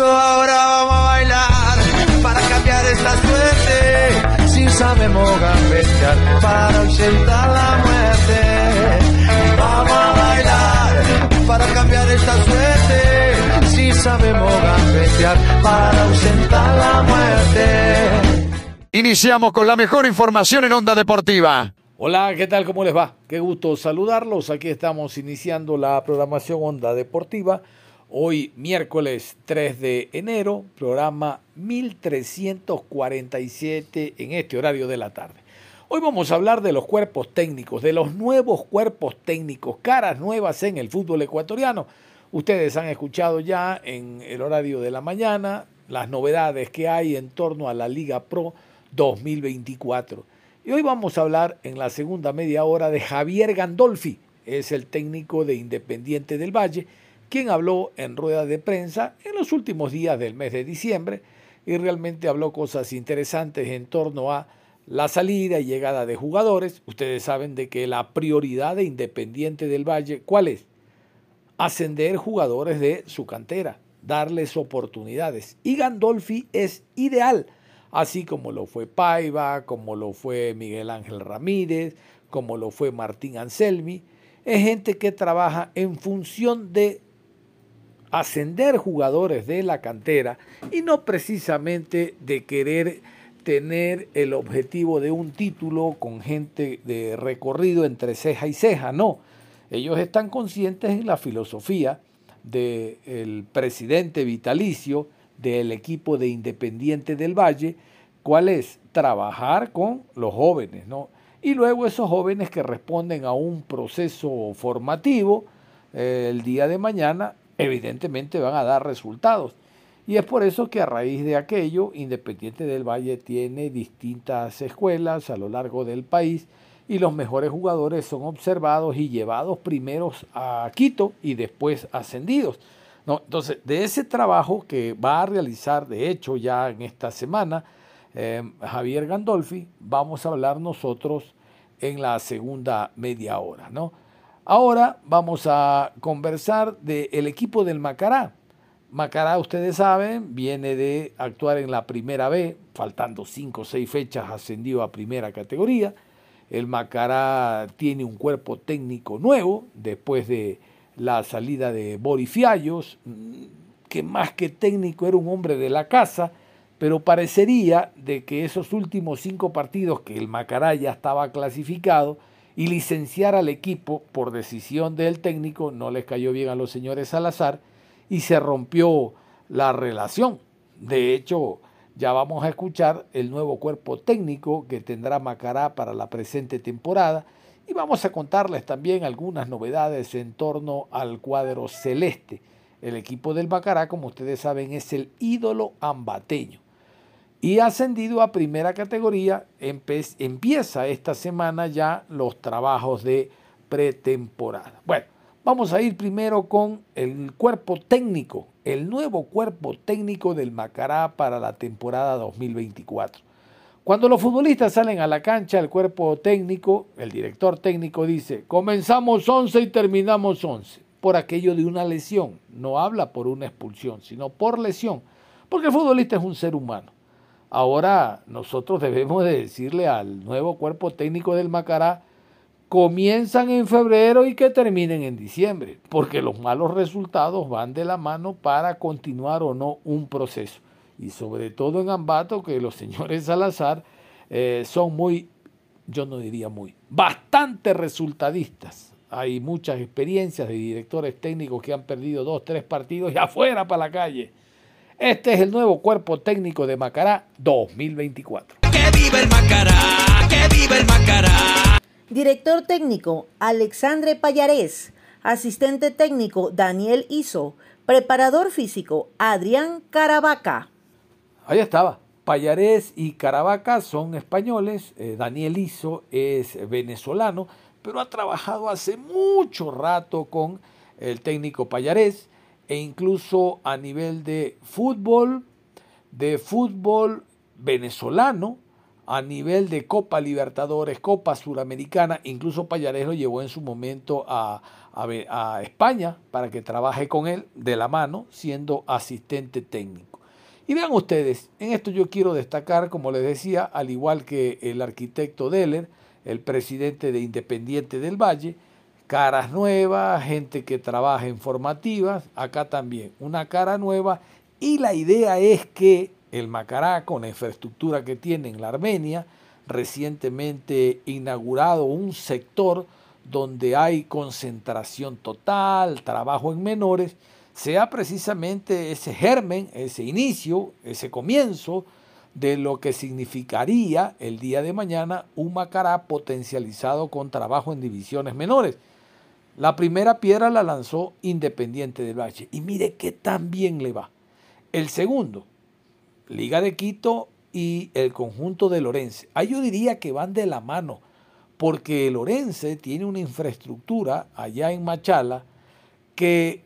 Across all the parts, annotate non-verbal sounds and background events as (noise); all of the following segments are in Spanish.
Eso ahora vamos a bailar para cambiar esta suerte. Si sabemos gambetear para ausentar la muerte. Vamos a bailar para cambiar esta suerte. Si sabemos gambetear para ausentar la muerte. Iniciamos con la mejor información en Onda Deportiva. Hola, ¿qué tal? ¿Cómo les va? Qué gusto saludarlos. Aquí estamos iniciando la programación Onda Deportiva Hoy miércoles 3 de enero, programa 1347 en este horario de la tarde. Hoy vamos a hablar de los cuerpos técnicos, de los nuevos cuerpos técnicos, caras nuevas en el fútbol ecuatoriano. Ustedes han escuchado ya en el horario de la mañana las novedades que hay en torno a la Liga Pro 2024. Y hoy vamos a hablar en la segunda media hora de Javier Gandolfi, es el técnico de Independiente del Valle quien habló en rueda de prensa en los últimos días del mes de diciembre y realmente habló cosas interesantes en torno a la salida y llegada de jugadores. Ustedes saben de que la prioridad de Independiente del Valle, ¿cuál es? Ascender jugadores de su cantera, darles oportunidades. Y Gandolfi es ideal, así como lo fue Paiva, como lo fue Miguel Ángel Ramírez, como lo fue Martín Anselmi. Es gente que trabaja en función de ascender jugadores de la cantera y no precisamente de querer tener el objetivo de un título con gente de recorrido entre ceja y ceja, no. Ellos están conscientes en la filosofía del presidente vitalicio del equipo de Independiente del Valle, cuál es trabajar con los jóvenes, ¿no? Y luego esos jóvenes que responden a un proceso formativo, eh, el día de mañana evidentemente van a dar resultados. Y es por eso que a raíz de aquello, Independiente del Valle tiene distintas escuelas a lo largo del país y los mejores jugadores son observados y llevados primeros a Quito y después ascendidos. Entonces, de ese trabajo que va a realizar, de hecho, ya en esta semana, eh, Javier Gandolfi, vamos a hablar nosotros en la segunda media hora, ¿no? Ahora vamos a conversar del equipo del Macará. Macará, ustedes saben, viene de actuar en la primera B, faltando cinco o seis fechas ascendió a primera categoría. El Macará tiene un cuerpo técnico nuevo después de la salida de Borifiallos, que más que técnico era un hombre de la casa, pero parecería de que esos últimos cinco partidos que el Macará ya estaba clasificado, y licenciar al equipo por decisión del técnico no les cayó bien a los señores Salazar y se rompió la relación. De hecho, ya vamos a escuchar el nuevo cuerpo técnico que tendrá Macará para la presente temporada y vamos a contarles también algunas novedades en torno al cuadro celeste. El equipo del Macará, como ustedes saben, es el ídolo ambateño y ascendido a primera categoría, empieza esta semana ya los trabajos de pretemporada. Bueno, vamos a ir primero con el cuerpo técnico, el nuevo cuerpo técnico del Macará para la temporada 2024. Cuando los futbolistas salen a la cancha, el cuerpo técnico, el director técnico dice, comenzamos 11 y terminamos 11, por aquello de una lesión. No habla por una expulsión, sino por lesión, porque el futbolista es un ser humano. Ahora nosotros debemos de decirle al nuevo cuerpo técnico del Macará, comienzan en febrero y que terminen en diciembre, porque los malos resultados van de la mano para continuar o no un proceso. Y sobre todo en Ambato, que los señores Salazar eh, son muy, yo no diría muy, bastante resultadistas. Hay muchas experiencias de directores técnicos que han perdido dos, tres partidos y afuera para la calle. Este es el nuevo cuerpo técnico de Macará 2024. ¡Que viva el Macará! ¡Que viva el Macará! Director técnico Alexandre Payarés. Asistente técnico Daniel Iso. Preparador físico Adrián Caravaca. Ahí estaba. Payarés y Caravaca son españoles. Eh, Daniel Iso es venezolano pero ha trabajado hace mucho rato con el técnico Payarés e incluso a nivel de fútbol, de fútbol venezolano, a nivel de Copa Libertadores, Copa Suramericana, incluso Payarés lo llevó en su momento a, a, España para que trabaje con él de la mano, siendo asistente técnico. Y vean ustedes, en esto yo quiero destacar, como les decía, al igual que el arquitecto Deller, el presidente de Independiente del Valle, caras nuevas, gente que trabaja en formativas, acá también una cara nueva y la idea es que el Macará, con la infraestructura que tiene en la Armenia, recientemente inaugurado un sector donde hay concentración total, trabajo en menores, sea precisamente ese germen, ese inicio, ese comienzo de lo que significaría el día de mañana un Macará potencializado con trabajo en divisiones menores. La primera piedra la lanzó Independiente del Valle y mire qué tan bien le va. El segundo, Liga de Quito y el conjunto de Lorense. Ahí yo diría que van de la mano, porque Lorense tiene una infraestructura allá en Machala que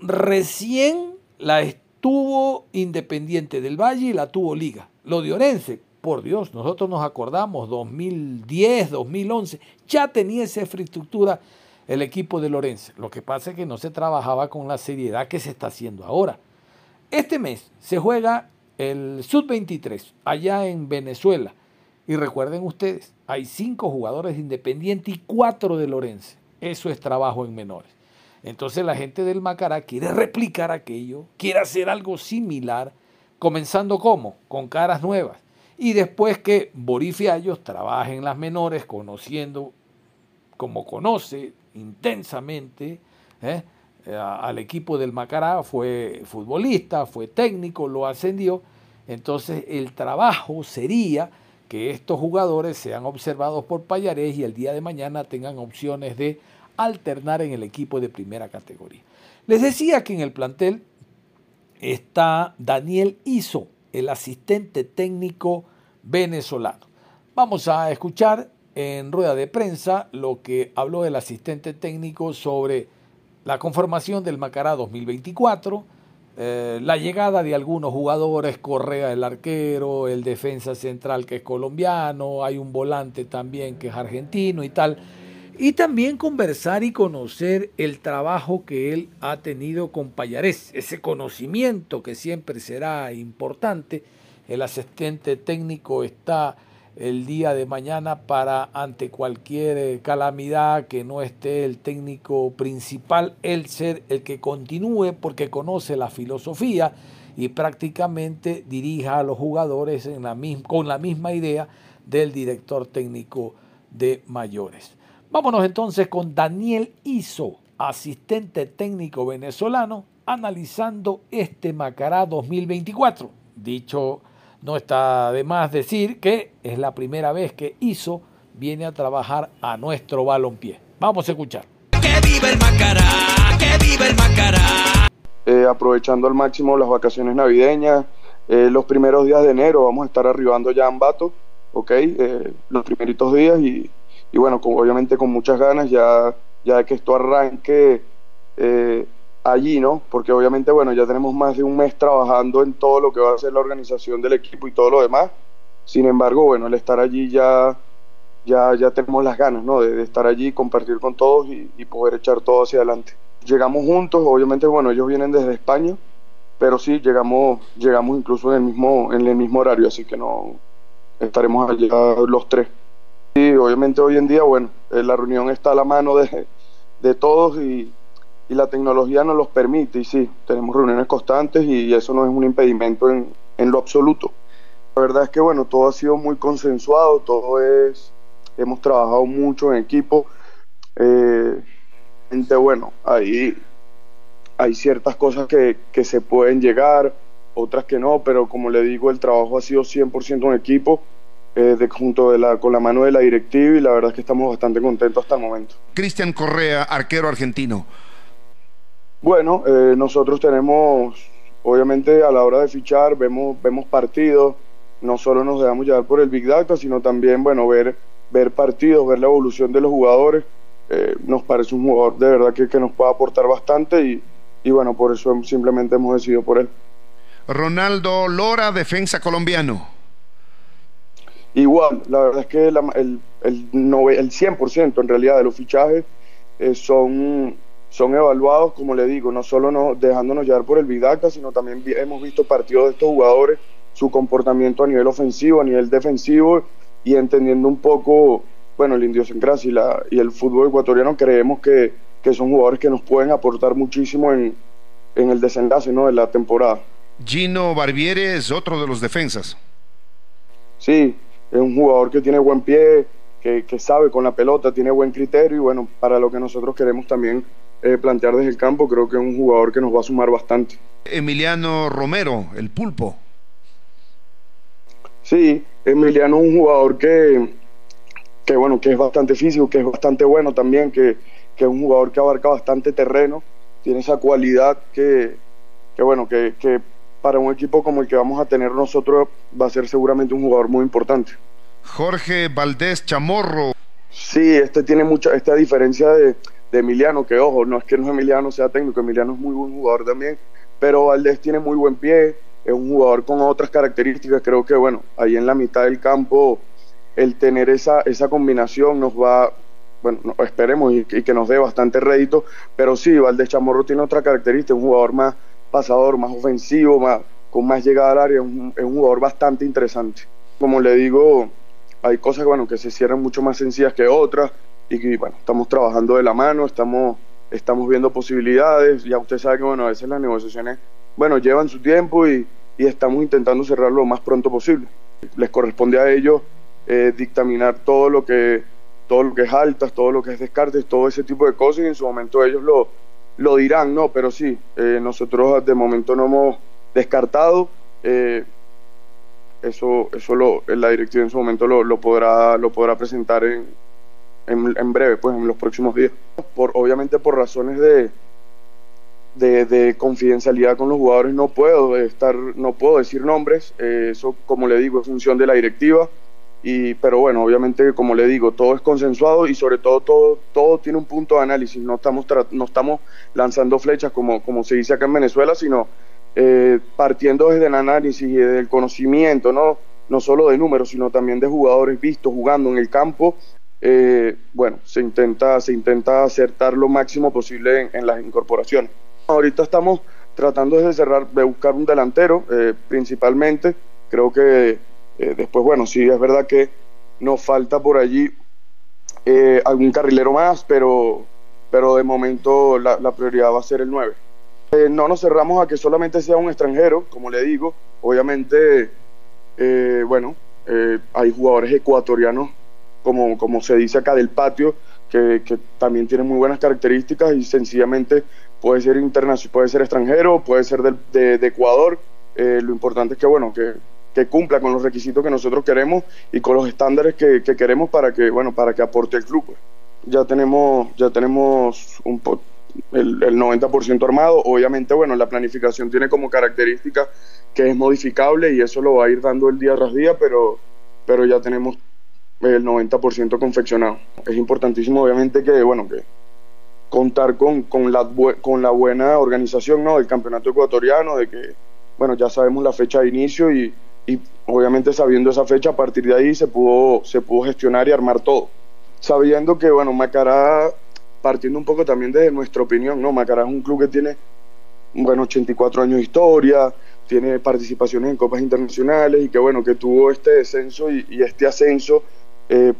recién la estuvo Independiente del Valle y la tuvo Liga. Lo de Orense, por Dios, nosotros nos acordamos, 2010, 2011, ya tenía esa infraestructura el equipo de Lorense. Lo que pasa es que no se trabajaba con la seriedad que se está haciendo ahora. Este mes se juega el Sub-23 allá en Venezuela. Y recuerden ustedes, hay cinco jugadores independientes y cuatro de Lorense. Eso es trabajo en menores. Entonces la gente del Macará quiere replicar aquello, quiere hacer algo similar Comenzando como? Con caras nuevas. Y después que Boris Fiallos trabaje en las menores, conociendo como conoce intensamente ¿eh? al equipo del Macará, fue futbolista, fue técnico, lo ascendió. Entonces el trabajo sería que estos jugadores sean observados por Payarés y el día de mañana tengan opciones de alternar en el equipo de primera categoría. Les decía que en el plantel está Daniel Iso, el asistente técnico venezolano. Vamos a escuchar en rueda de prensa lo que habló el asistente técnico sobre la conformación del Macará 2024, eh, la llegada de algunos jugadores, Correa el arquero, el defensa central que es colombiano, hay un volante también que es argentino y tal y también conversar y conocer el trabajo que él ha tenido con Payarés, ese conocimiento que siempre será importante. El asistente técnico está el día de mañana para ante cualquier eh, calamidad que no esté el técnico principal, él ser el que continúe porque conoce la filosofía y prácticamente dirija a los jugadores con la misma idea del director técnico de mayores. Vámonos entonces con Daniel Iso, asistente técnico venezolano, analizando este Macará 2024. Dicho, no está de más decir que es la primera vez que Iso viene a trabajar a nuestro balompié. Vamos a escuchar. ¡Que viva el Macará! ¡Que viva el Macará! Eh, aprovechando al máximo las vacaciones navideñas, eh, los primeros días de enero vamos a estar arribando ya a Ambato, ¿ok? Eh, los primeritos días y y bueno, obviamente con muchas ganas ya, ya de que esto arranque eh, allí, ¿no? Porque obviamente, bueno, ya tenemos más de un mes trabajando en todo lo que va a ser la organización del equipo y todo lo demás. Sin embargo, bueno, el estar allí ya, ya, ya tenemos las ganas, ¿no? De, estar allí, compartir con todos y, y, poder echar todo hacia adelante. Llegamos juntos, obviamente, bueno, ellos vienen desde España, pero sí, llegamos, llegamos incluso en el mismo, en el mismo horario, así que no estaremos allá los tres. Sí, obviamente hoy en día, bueno, eh, la reunión está a la mano de, de todos y, y, la tecnología nos los permite y sí, tenemos reuniones constantes y eso no es un impedimento en, en lo absoluto. La verdad es que, bueno, todo ha sido muy consensuado, todo es, hemos trabajado mucho en equipo. Eh, bueno, ahí hay ciertas cosas que, que se pueden llegar, otras que no, pero como le digo, el trabajo ha sido 100% en equipo, eh, de, junto de la, con la mano de la directiva y la verdad es que estamos bastante contentos hasta el momento. Cristian Correa, arquero argentino. Bueno, eh, nosotros tenemos, obviamente a la hora de fichar, vemos, vemos partidos, no solo nos dejamos llevar por el Big Data, sino también, bueno, ver, ver partidos, ver la evolución de los jugadores. Eh, nos parece un jugador de verdad que, que nos puede aportar bastante y, y bueno, por eso simplemente hemos decidido por él. Ronaldo Lora, defensa colombiano. Igual, la verdad es que el, el, el, el 100% en realidad de los fichajes eh, son, son evaluados, como le digo, no solo no, dejándonos llevar por el Vidacta, sino también hemos visto partidos de estos jugadores, su comportamiento a nivel ofensivo, a nivel defensivo y entendiendo un poco, bueno, el idiosincrasia y, la, y el fútbol ecuatoriano, creemos que, que son jugadores que nos pueden aportar muchísimo en, en el desenlace ¿no? de la temporada. Gino Barbieri es otro de los defensas. Sí, es un jugador que tiene buen pie, que, que, sabe con la pelota, tiene buen criterio y bueno, para lo que nosotros queremos también eh, plantear desde el campo, creo que es un jugador que nos va a sumar bastante. Emiliano Romero, el pulpo. Sí, Emiliano es un jugador que, que bueno, que es bastante físico, que es bastante bueno también, que, que es un jugador que abarca bastante terreno, tiene esa cualidad que, que bueno, que, que para un equipo como el que vamos a tener nosotros va a ser seguramente un jugador muy importante. Jorge Valdés Chamorro. Sí, este tiene mucha, esta diferencia de, de, Emiliano, que ojo, no es que no Emiliano sea técnico, Emiliano es muy buen jugador también, pero Valdés tiene muy buen pie, es un jugador con otras características, creo que bueno, ahí en la mitad del campo el tener esa, esa combinación nos va, bueno, no, esperemos y, que nos dé bastante rédito, pero sí, Valdés Chamorro tiene otra característica, un jugador más pasador, más ofensivo, más, con más llegada al área, un, es un jugador bastante interesante. Como le digo, hay cosas bueno, que se cierran mucho más sencillas que otras y que bueno, estamos trabajando de la mano, estamos, estamos viendo posibilidades, ya usted sabe que bueno, a veces las negociaciones bueno, llevan su tiempo y, y estamos intentando cerrarlo lo más pronto posible. Les corresponde a ellos eh, dictaminar todo lo que todo lo que es altas, todo lo que es descartes, todo ese tipo de cosas y en su momento ellos lo, lo dirán, no, pero sí, eh, nosotros de momento no hemos descartado. Eh, eso, eso lo, la directiva en su momento lo, lo podrá, lo podrá presentar en, en, en, breve, pues en los próximos días. Por, obviamente por razones de, de, de, confidencialidad con los jugadores no puedo estar, no puedo decir nombres, eh, eso como le digo es función de la directiva. Y, pero bueno, obviamente, como le digo, todo es consensuado y sobre todo todo, todo tiene un punto de análisis. No estamos, no estamos lanzando flechas como, como se dice acá en Venezuela, sino eh, partiendo desde el análisis y del conocimiento, ¿no? no solo de números, sino también de jugadores vistos jugando en el campo. Eh, bueno, se intenta, se intenta acertar lo máximo posible en, en las incorporaciones. Ahorita estamos tratando de cerrar, de buscar un delantero, eh, principalmente. Creo que eh, después, bueno, sí, es verdad que nos falta por allí eh, algún carrilero más, pero, pero de momento la, la prioridad va a ser el 9. Eh, no nos cerramos a que solamente sea un extranjero, como le digo. Obviamente, eh, bueno, hay jugadores ecuatorianos, como, como se dice acá del patio, que, que también tienen muy buenas características y sencillamente puede ser internacional, puede ser extranjero, puede ser de, de, de Ecuador. lo importante es que, bueno, que que cumpla con los requisitos que nosotros queremos y con los estándares que, que queremos para que bueno para que aporte el club pues. ya tenemos ya tenemos un el, el 90% armado obviamente bueno la planificación tiene como característica que es modificable y eso lo va a ir dando el día tras día pero pero ya tenemos el 90% confeccionado es importantísimo obviamente que bueno que contar con, con la con la buena organización no del campeonato ecuatoriano de que bueno ya sabemos la fecha de inicio y y obviamente sabiendo esa fecha, a partir de ahí se pudo, se pudo gestionar y armar todo. Sabiendo que, bueno, Macará, partiendo un poco también desde nuestra opinión, ¿no? Macará es un club que tiene, bueno, 84 años de historia, tiene participaciones en copas internacionales y que, bueno, que tuvo este descenso y, y este ascenso eh,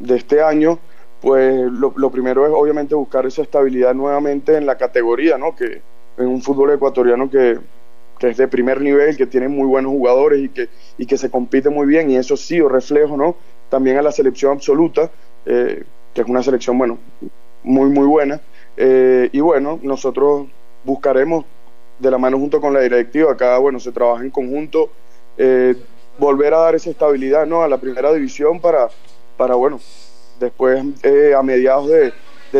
de este año, pues lo, lo, primero es obviamente buscar esa estabilidad nuevamente en la categoría, ¿no? Que en un fútbol ecuatoriano que, que es de primer nivel, que tiene muy buenos jugadores y que, y que se compite muy bien, y eso sí, o reflejo, ¿no? También a la selección absoluta, eh, que es una selección, bueno, muy, muy buena. Eh, y bueno, nosotros buscaremos de la mano junto con la directiva, acá bueno, se trabaja en conjunto, eh, volver a dar esa estabilidad ¿no? a la primera división para, para bueno, después eh, a mediados de,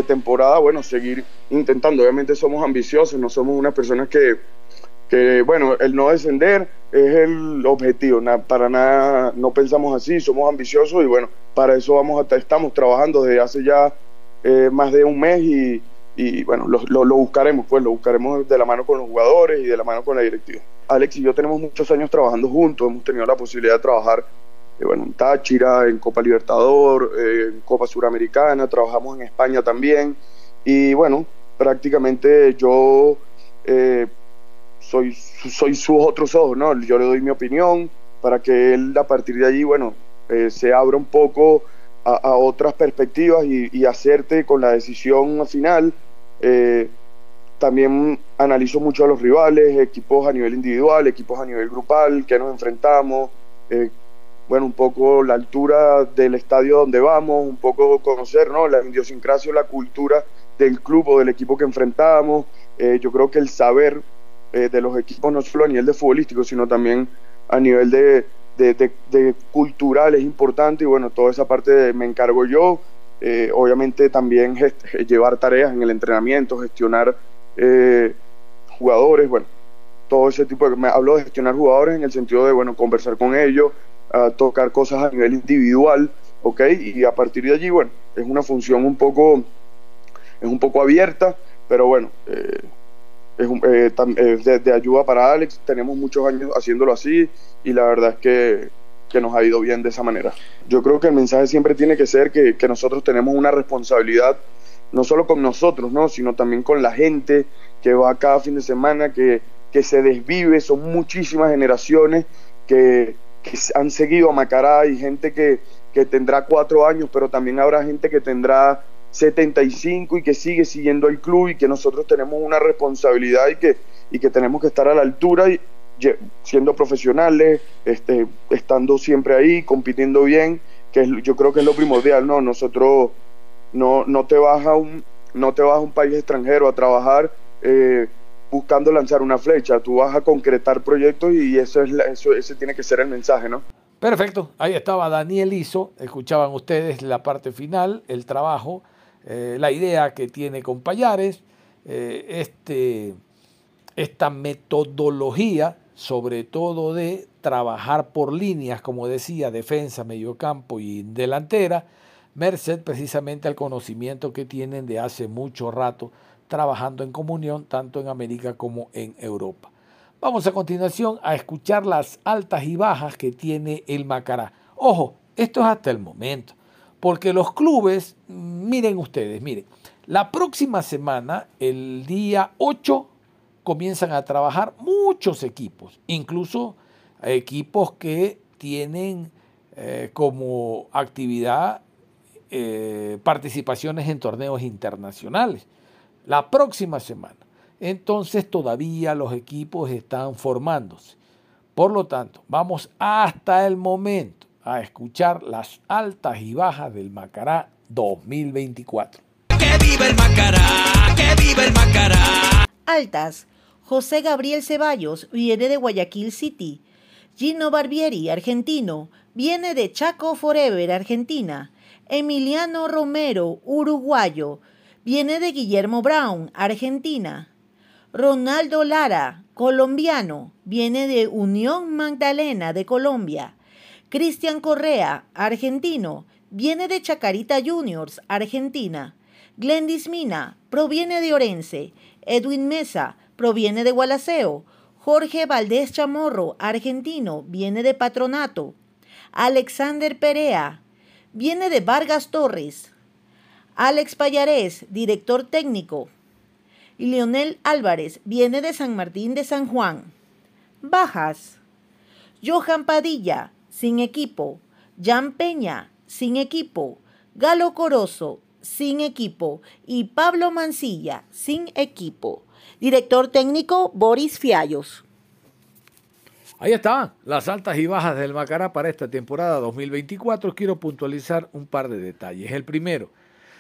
temporada, bueno, seguir intentando. Obviamente somos ambiciosos, no somos unas personas que, que bueno, el no descender es el objetivo, para nada no pensamos así, somos ambiciosos y bueno, para eso vamos a, estamos trabajando desde hace ya eh, más de un mes y, y bueno, lo, lo, buscaremos, pues lo buscaremos de la mano con los jugadores y de la mano con la directiva. Alex y yo tenemos muchos años trabajando juntos, hemos tenido la posibilidad de trabajar eh, bueno, en Táchira, en Copa Libertador, eh, en Copa Suramericana, trabajamos en España también y bueno, prácticamente yo soy, soy sus otros ojos, ¿no? Yo le doy mi opinión para que él a partir de allí, bueno, eh, se abra un poco a, otras perspectivas y, y, hacerte con la decisión final. Eh, también analizo mucho a los rivales, equipos a nivel individual, equipos a nivel grupal, que nos enfrentamos, eh, bueno, un poco la altura del estadio donde vamos, un poco conocer ¿no? la idiosincrasia, la cultura del club o del equipo que enfrentamos. yo creo que el saber eh, de los equipos, no solo a nivel de futbolístico, sino también a nivel de, de, cultural es importante y bueno, toda esa parte me encargo yo. Eh, obviamente también llevar tareas en el entrenamiento, gestionar eh, jugadores, bueno, todo ese tipo de... Me hablo de gestionar jugadores en el sentido de, bueno, conversar con ellos, tocar cosas a nivel individual, ¿ok? Y a partir de allí, bueno, es una función un poco, es un poco abierta, pero bueno, eh, es, eh, eh, de, ayuda para Alex. Tenemos muchos años haciéndolo así y la verdad es que, que, nos ha ido bien de esa manera. Yo creo que el mensaje siempre tiene que ser que, que nosotros tenemos una responsabilidad, no solo con nosotros, ¿no? sino también con la gente que va cada fin de semana, que, que se desvive. Son muchísimas generaciones que, que han seguido a Macará y gente que, que tendrá cuatro años, pero también habrá gente que tendrá 75 y que sigue siguiendo el club y que nosotros tenemos una responsabilidad y que, y que tenemos que estar a la altura y siendo profesionales, este, estando siempre ahí, compitiendo bien, que yo creo que es lo primordial, ¿no? Nosotros no, no te vas a un, no te vas a un país extranjero a trabajar eh, buscando lanzar una flecha, tú vas a concretar proyectos y eso es eso, ese tiene que ser el mensaje, ¿no? Perfecto, ahí estaba Daniel Iso, escuchaban ustedes la parte final, el trabajo eh, la idea que tiene con Payares, eh, este, esta metodología, sobre todo de trabajar por líneas, como decía, defensa, mediocampo y delantera, merced precisamente al conocimiento que tienen de hace mucho rato trabajando en comunión, tanto en América como en Europa. Vamos a continuación a escuchar las altas y bajas que tiene el Macará. Ojo, esto es hasta el momento. Porque los clubes, miren ustedes, miren, la próxima semana, el día 8, comienzan a trabajar muchos equipos, incluso equipos que tienen eh, como actividad eh, participaciones en torneos internacionales. La próxima semana. Entonces todavía los equipos están formándose. Por lo tanto, vamos hasta el momento a escuchar las altas y bajas del Macará 2024. ¡Que viva el Macará! ¡Que viva el Macará! Altas. José Gabriel Ceballos viene de Guayaquil City. Gino Barbieri, argentino, viene de Chaco Forever, Argentina. Emiliano Romero, uruguayo, viene de Guillermo Brown, Argentina. Ronaldo Lara, colombiano, viene de Unión Magdalena de Colombia. Cristian Correa, argentino, viene de Chacarita Juniors, Argentina. Glendis Mina, proviene de Orense. Edwin Mesa, proviene de Gualaceo. Jorge Valdés Chamorro, argentino, viene de Patronato. Alexander Perea, viene de Vargas Torres. Alex Payarés, director técnico. Y Leonel Álvarez, viene de San Martín de San Juan. Bajas. Johan Padilla, sin equipo. Jan Peña, sin equipo. Galo Corozo, sin equipo. Y Pablo Mancilla, sin equipo. Director técnico Boris Fiallos. Ahí están las altas y bajas del Macará para esta temporada 2024. Quiero puntualizar un par de detalles. El primero,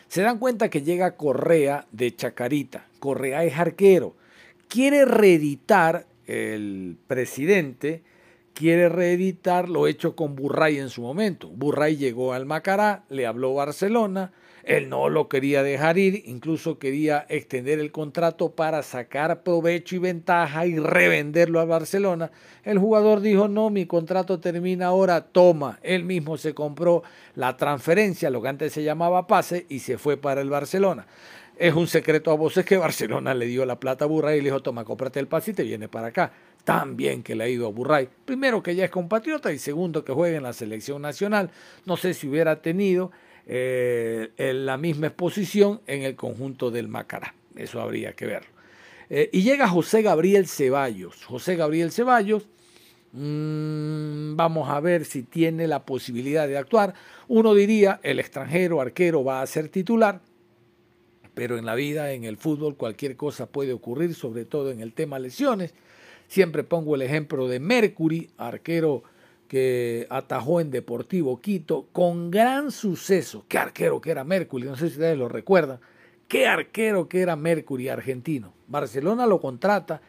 Se dan cuenta que llega Correa de Chacarita. Correa es arquero. Quiere reeditar el presidente, quiere reeditar lo hecho con Burray en su momento. Burray llegó al Macará, le habló Barcelona, él no lo quería dejar ir, incluso quería extender el contrato para sacar provecho y ventaja y revenderlo a Barcelona. El jugador dijo, no, mi contrato termina ahora, toma. Él mismo se compró la transferencia, lo que antes se llamaba pase, y se fue para el Barcelona. Es un secreto a voces que Barcelona le dio la plata a Burray y le dijo, toma, cómprate el pase y te viene para acá. Tan bien que le ha ido a Burray. Primero que ya es compatriota y segundo que juega en la selección nacional. No sé si hubiera tenido eh, en la misma exposición en el conjunto del Macará. Eso habría que verlo. Eh, y llega José Gabriel Ceballos. José Gabriel Ceballos, mmm, vamos a ver si tiene la posibilidad de actuar. Uno diría, el extranjero arquero va a ser titular, pero en la vida, en el fútbol, cualquier cosa puede ocurrir, sobre todo en el tema lesiones. Siempre pongo el ejemplo de Mercury, arquero que atajó en Deportivo Quito con gran suceso. Qué arquero que era Mercury, no sé si ustedes lo recuerdan. Qué arquero que era Mercury argentino. Barcelona lo contrata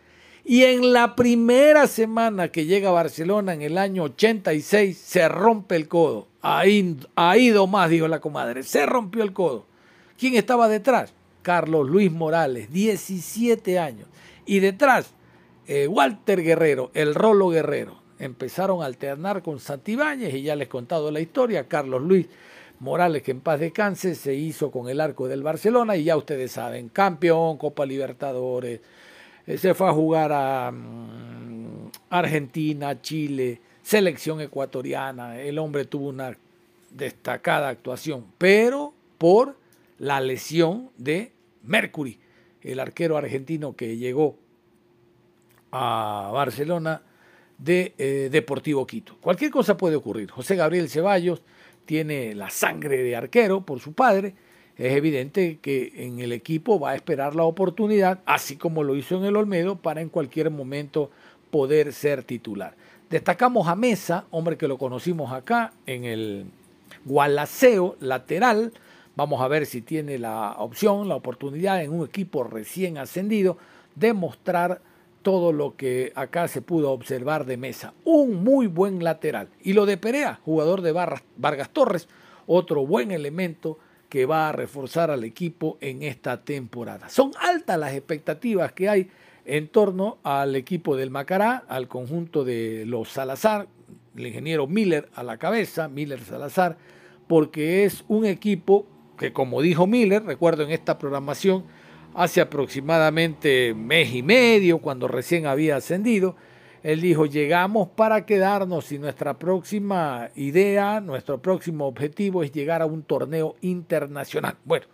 y en la primera semana que llega a Barcelona en el año 86 se rompe el codo. Ahí, ahí más, dijo la comadre. Se rompió el codo. ¿Quién estaba detrás? Carlos Luis Morales, 17 años. Y detrás, eh, Walter Guerrero, el Rolo Guerrero empezaron a alternar con Santibáñez y ya les he contado la historia. Carlos Luis Morales, que en paz descanse, se hizo con el arco del Barcelona y ya ustedes saben, campeón, Copa Libertadores, eh, se fue a jugar a mm, Argentina, Chile, selección ecuatoriana. El hombre tuvo una destacada actuación, pero por la lesión de Mercury, el arquero argentino que llegó a Barcelona de eh, Deportivo Quito. Cualquier cosa puede ocurrir. José Gabriel Ceballos tiene la sangre de arquero por su padre. Es evidente que en el equipo va a esperar la oportunidad, así como lo hizo en el Olmedo, para en cualquier momento poder ser titular. Destacamos a Mesa, hombre que lo conocimos acá en el Gualaceo lateral. Vamos a ver si tiene la opción, la oportunidad en un equipo recién ascendido de mostrar todo lo que acá se pudo observar de Mesa. Un muy buen lateral. Y lo de Perea, jugador de Vargas Torres, otro buen elemento que va a reforzar al equipo en esta temporada. Son altas las expectativas que hay en torno al equipo del Macará, al conjunto de los Salazar, el ingeniero Miller a la cabeza, Miller Salazar, porque es un equipo que como dijo Miller, recuerdo en esta programación, hace aproximadamente mes y medio, cuando recién había ascendido, él dijo, llegamos para quedarnos y nuestra próxima idea, nuestro próximo objetivo es llegar a un torneo internacional. Bueno,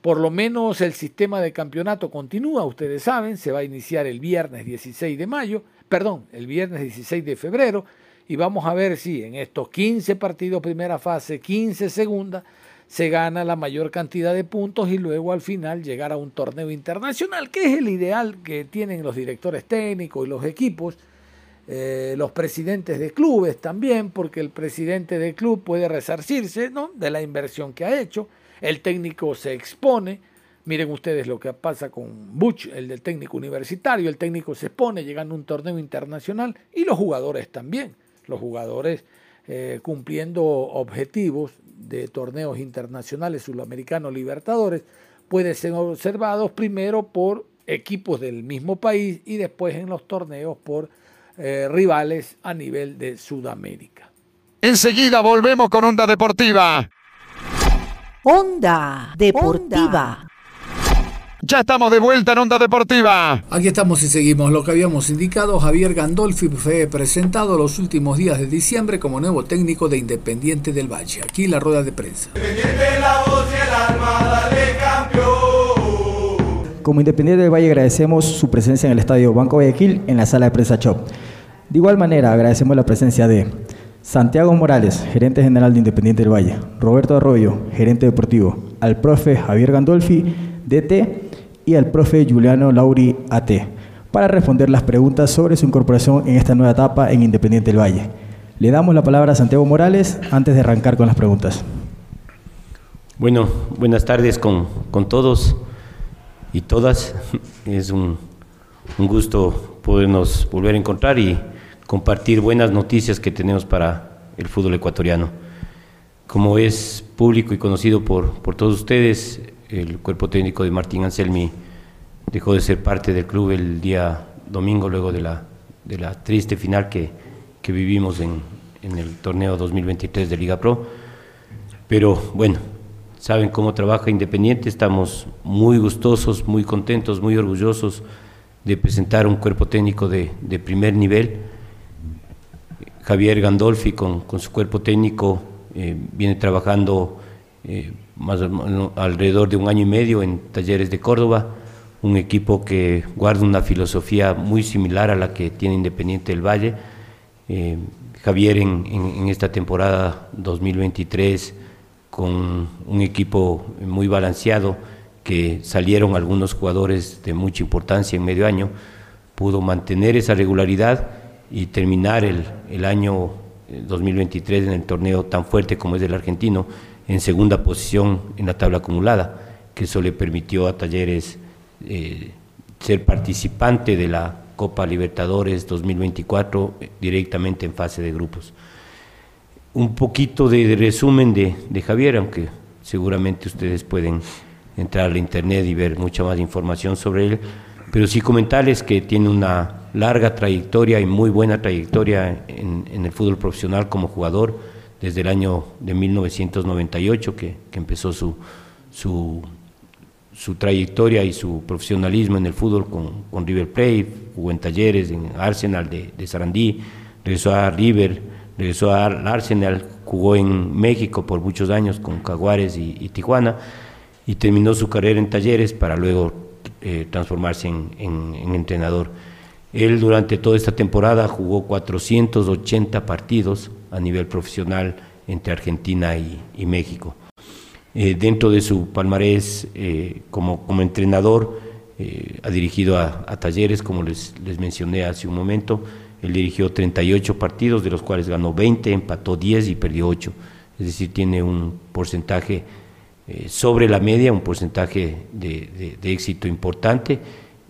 por lo menos el sistema de campeonato continúa, ustedes saben, se va a iniciar el viernes 16 de mayo, perdón, el viernes 16 de febrero, y vamos a ver si en estos 15 partidos primera fase, 15 segunda, se gana la mayor cantidad de puntos y luego al final llegar a un torneo internacional, que es el ideal que tienen los directores técnicos y los equipos, eh, los presidentes de clubes también, porque el presidente del club puede resarcirse ¿no? de la inversión que ha hecho, el técnico se expone, miren ustedes lo que pasa con Butch, el del técnico universitario, el técnico se expone llegando a un torneo internacional y los jugadores también, los jugadores eh, cumpliendo objetivos de torneos internacionales sudamericanos libertadores pueden ser observados primero por equipos del mismo país y después en los torneos por eh, rivales a nivel de Sudamérica. Enseguida volvemos con Onda Deportiva. Onda Deportiva. Ya estamos de vuelta en Onda Deportiva. Aquí estamos y seguimos lo que habíamos indicado. Javier Gandolfi fue presentado los últimos días de diciembre como nuevo técnico de Independiente del Valle. Aquí la rueda de prensa. Como Independiente del Valle agradecemos su presencia en el Estadio Banco Guayaquil en la sala de prensa Shop. De igual manera agradecemos la presencia de Santiago Morales, gerente general de Independiente del Valle, Roberto Arroyo, gerente deportivo, al profe Javier Gandolfi, DT, y al profe Juliano Lauri AT para responder las preguntas sobre su incorporación en esta nueva etapa en Independiente del Valle. Le damos la palabra a Santiago Morales antes de arrancar con las preguntas. Bueno, buenas tardes con, con todos y todas. Es un, un gusto podernos volver a encontrar y compartir buenas noticias que tenemos para el fútbol ecuatoriano. Como es público y conocido por, por todos ustedes, el cuerpo técnico de Martín Anselmi dejó de ser parte del club el día domingo luego de la, de la triste final que, que vivimos en, en el torneo 2023 de Liga Pro. Pero bueno, saben cómo trabaja Independiente, estamos muy gustosos, muy contentos, muy orgullosos de presentar un cuerpo técnico de, de primer nivel. Javier Gandolfi con, con su cuerpo técnico eh, viene trabajando eh, más alrededor de un año y medio en Talleres de Córdoba, un equipo que guarda una filosofía muy similar a la que tiene Independiente del Valle. Eh, Javier en, esta temporada 2023 con un equipo muy balanceado, que salieron algunos jugadores de mucha importancia en medio año, pudo mantener esa regularidad y terminar el, el año 2023 en el torneo tan fuerte como es el argentino, en segunda posición en la tabla acumulada, que eso le permitió a Talleres eh, ser participante de la Copa Libertadores 2024 directamente en fase de grupos. Un poquito de, resumen de, de, Javier, aunque seguramente ustedes pueden entrar al internet y ver mucha más información sobre él, pero sí comentarles que tiene una larga trayectoria y muy buena trayectoria en, en el fútbol profesional como jugador desde el año de 1998 que, que empezó su, su, su, trayectoria y su profesionalismo en el fútbol con, con River Plate, jugó en Talleres, en Arsenal de, Sarandí, regresó a River, regresó al Arsenal, jugó en México por muchos años con Caguares y, Tijuana y terminó su carrera en talleres para luego eh, transformarse en, en, entrenador. Él durante toda esta temporada jugó 480 partidos a nivel profesional entre Argentina y, México. Eh, dentro de su palmarés eh, como, como, entrenador, eh, ha dirigido a, talleres, como les, les mencioné hace un momento, él dirigió 38 partidos, de los cuales ganó 20, empató 10 y perdió 8. Es decir, tiene un porcentaje sobre la media, un porcentaje de, éxito importante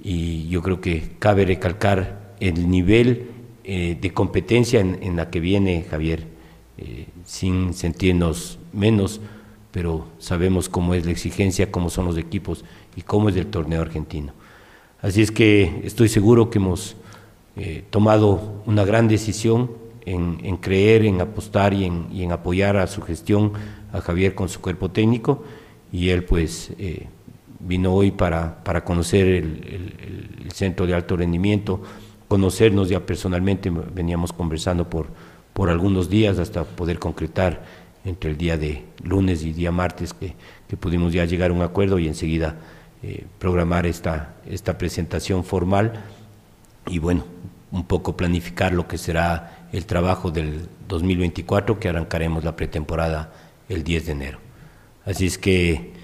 y yo creo que cabe recalcar el nivel eh, de competencia en, la que viene Javier, eh, sin sentirnos menos, pero sabemos cómo es la exigencia, cómo son los equipos y cómo es el torneo argentino. Así es que estoy seguro que hemos eh, tomado una gran decisión en, creer, en apostar y en, apoyar a su gestión, a Javier con su cuerpo técnico, y él pues vino hoy para, para conocer el, centro de alto rendimiento, conocernos ya personalmente, veníamos conversando por, por algunos días hasta poder concretar entre el día de lunes y día martes que, que pudimos ya llegar a un acuerdo y enseguida eh, programar esta, esta presentación formal y bueno, un poco planificar lo que será el trabajo del 2024, que arrancaremos la pretemporada el 10 de enero. Así es que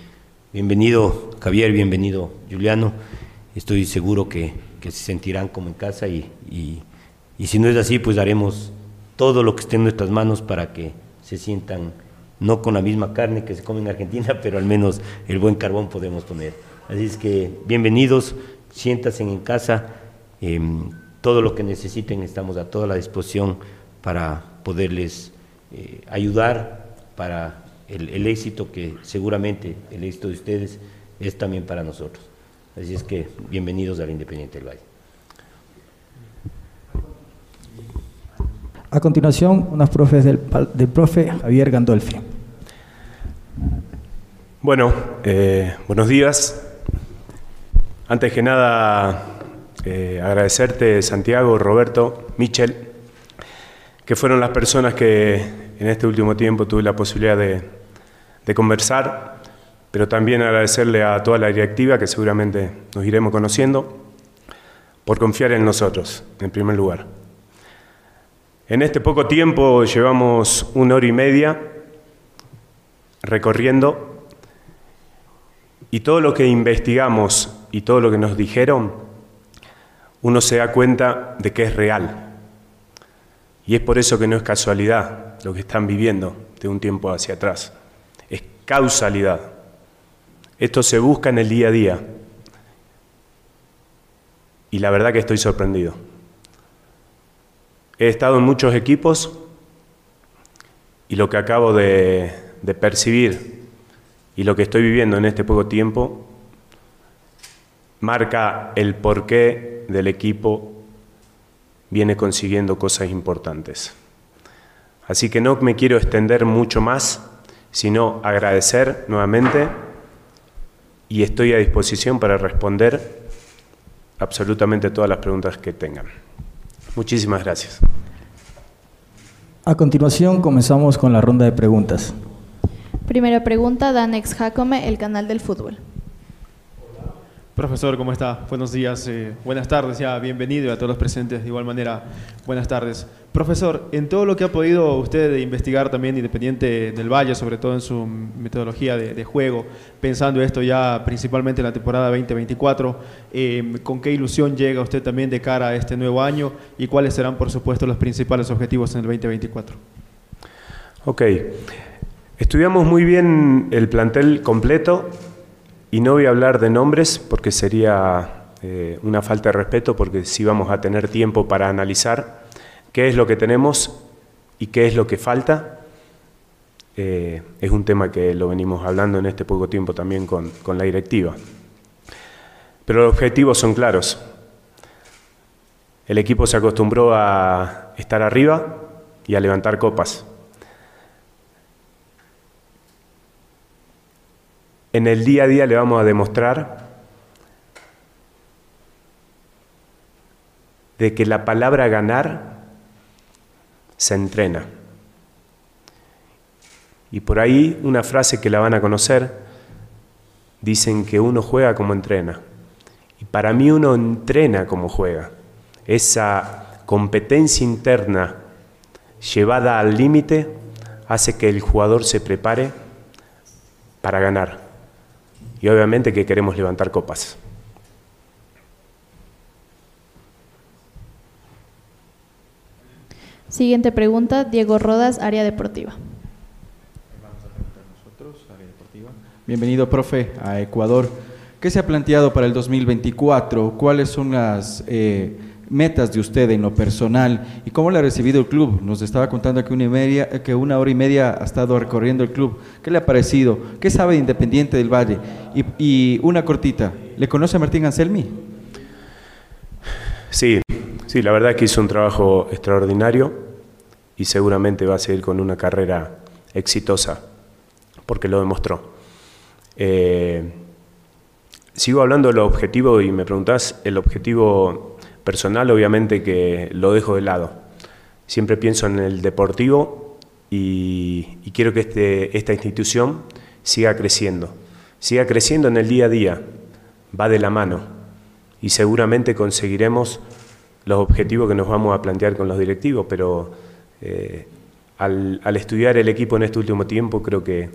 bienvenido Javier, bienvenido Juliano, estoy seguro que, que se sentirán como en casa y, y, y, si no es así, pues haremos todo lo que esté en nuestras manos para que se sientan no con la misma carne que se come en Argentina, (laughs) pero al menos el buen carbón podemos poner. Así es que bienvenidos, siéntanse en casa. Eh, todo lo que necesiten estamos a toda la disposición para poderles eh, ayudar para el, éxito que seguramente el éxito de ustedes es también para nosotros. Así es que bienvenidos al Independiente del Valle. A continuación, unas profes del, del profe Javier Gandolfi. Bueno, eh, buenos días. Antes que nada, eh, agradecerte, Santiago, Roberto, Michel, que fueron las personas que en este último tiempo tuve la posibilidad de, de conversar, pero también agradecerle a toda la directiva, que seguramente nos iremos conociendo, por confiar en nosotros, en primer lugar. En este poco tiempo llevamos una hora y media recorriendo y todo lo que investigamos y todo lo que nos dijeron uno se da cuenta de que es real. Y es por eso que no es casualidad lo que están viviendo de un tiempo hacia atrás. Es causalidad. Esto se busca en el día a día. Y la verdad que estoy sorprendido. He estado en muchos equipos y lo que acabo de, percibir y lo que estoy viviendo en este poco tiempo marca el porqué del equipo viene consiguiendo cosas importantes. Así que no me quiero extender mucho más, sino agradecer nuevamente y estoy a disposición para responder absolutamente todas las preguntas que tengan. Muchísimas gracias. A continuación comenzamos con la ronda de preguntas. Primera pregunta, Danex Jacome, el canal del fútbol. Profesor, ¿cómo está? Buenos días, eh, buenas tardes, ya bienvenido y a todos los presentes de igual manera, buenas tardes. Profesor, en todo lo que ha podido usted investigar también Independiente del Valle, sobre todo en su metodología de, de juego, pensando esto ya principalmente en la temporada 2024, eh, ¿con qué ilusión llega usted también de cara a este nuevo año y cuáles serán, por supuesto, los principales objetivos en el 2024? Ok, estudiamos muy bien el plantel completo y no voy a hablar de nombres porque sería eh, una falta de respeto, porque sí vamos a tener tiempo para analizar qué es lo que tenemos y qué es lo que falta. Eh, es un tema que lo venimos hablando en este poco tiempo también con, con la directiva. Pero los objetivos son claros. El equipo se acostumbró a estar arriba y a levantar copas. En el día a día le vamos a demostrar de que la palabra ganar se entrena. Y por ahí una frase que la van a conocer, dicen que uno juega como entrena. Y para mí uno entrena como juega. Esa competencia interna llevada al límite hace que el jugador se prepare para ganar y obviamente que queremos levantar copas. Siguiente pregunta, Diego Rodas, área deportiva. Bienvenido, profe, a Ecuador. ¿Qué se ha planteado para el 2024? ¿Cuáles son las eh, metas de usted en lo personal y cómo le ha recibido el club. Nos estaba contando que una, hora y media ha estado recorriendo el club. ¿Qué le ha parecido? ¿Qué sabe de Independiente del Valle? Y, una cortita, ¿le conoce a Martín Anselmi? Sí, sí, la verdad que hizo un trabajo extraordinario y seguramente va a seguir con una carrera exitosa, porque lo demostró. Eh, sigo hablando de los objetivos y me preguntás, el objetivo personal obviamente que lo dejo de lado. Siempre pienso en el deportivo y, quiero que este, esta institución siga creciendo. Siga creciendo en el día a día, va de la mano y seguramente conseguiremos los objetivos que nos vamos a plantear con los directivos, pero eh, al, estudiar el equipo en este último tiempo creo que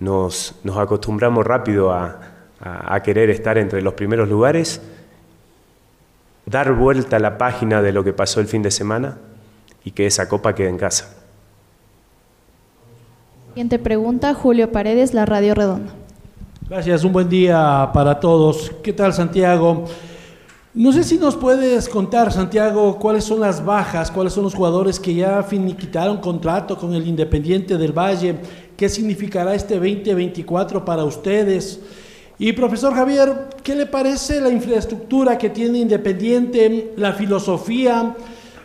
nos, nos acostumbramos rápido a querer estar entre los primeros lugares dar vuelta a la página de lo que pasó el fin de semana y que esa copa quede en casa. Siguiente pregunta, Julio Paredes, La Radio Redonda. Gracias, un buen día para todos. ¿Qué tal, Santiago? No sé si nos puedes contar, Santiago, cuáles son las bajas, cuáles son los jugadores que ya finiquitaron contrato con el Independiente del Valle, qué significará este 2024 para ustedes. Y profesor Javier, ¿qué le parece la infraestructura que tiene Independiente, la filosofía,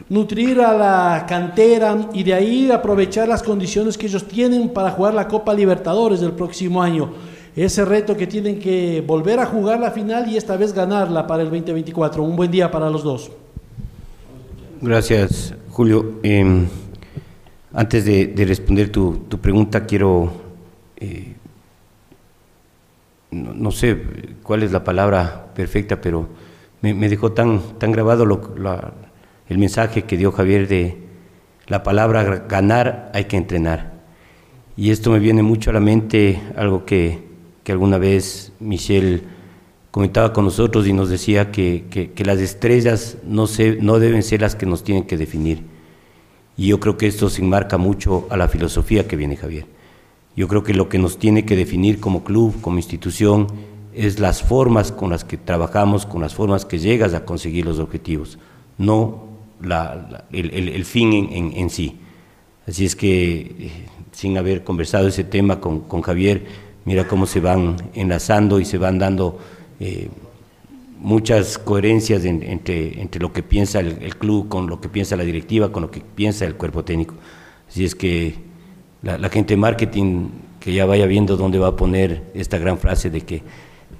nutrir a la cantera y de ahí aprovechar las condiciones que ellos tienen para jugar la Copa Libertadores del próximo año? Ese reto que tienen que volver a jugar la final y esta vez ganarla para el 2024. Un buen día para los dos. Gracias, Julio. Eh, antes de, de, responder tu, tu pregunta, quiero eh, no, sé cuál es la palabra perfecta, pero me, dejó tan, tan grabado el mensaje que dio Javier de la palabra ganar hay que entrenar. Y esto me viene mucho a la mente, algo que, que alguna vez Michelle comentaba con nosotros y nos decía que, que, que las estrellas no, se, no deben ser las que nos tienen que definir. Y yo creo que esto se enmarca mucho a la filosofía que viene Javier Yo creo que lo que nos tiene que definir como club, como institución, es las formas con las que trabajamos, con las formas que llegas a conseguir los objetivos, no el, fin en, sí. Así es que, eh, sin haber conversado ese tema con, Javier, mira cómo se van enlazando y se van dando eh, muchas coherencias entre lo que piensa el, club, con lo que piensa la directiva, con lo que piensa el cuerpo técnico. Así es que la, gente de marketing que ya vaya viendo dónde va a poner esta gran frase de que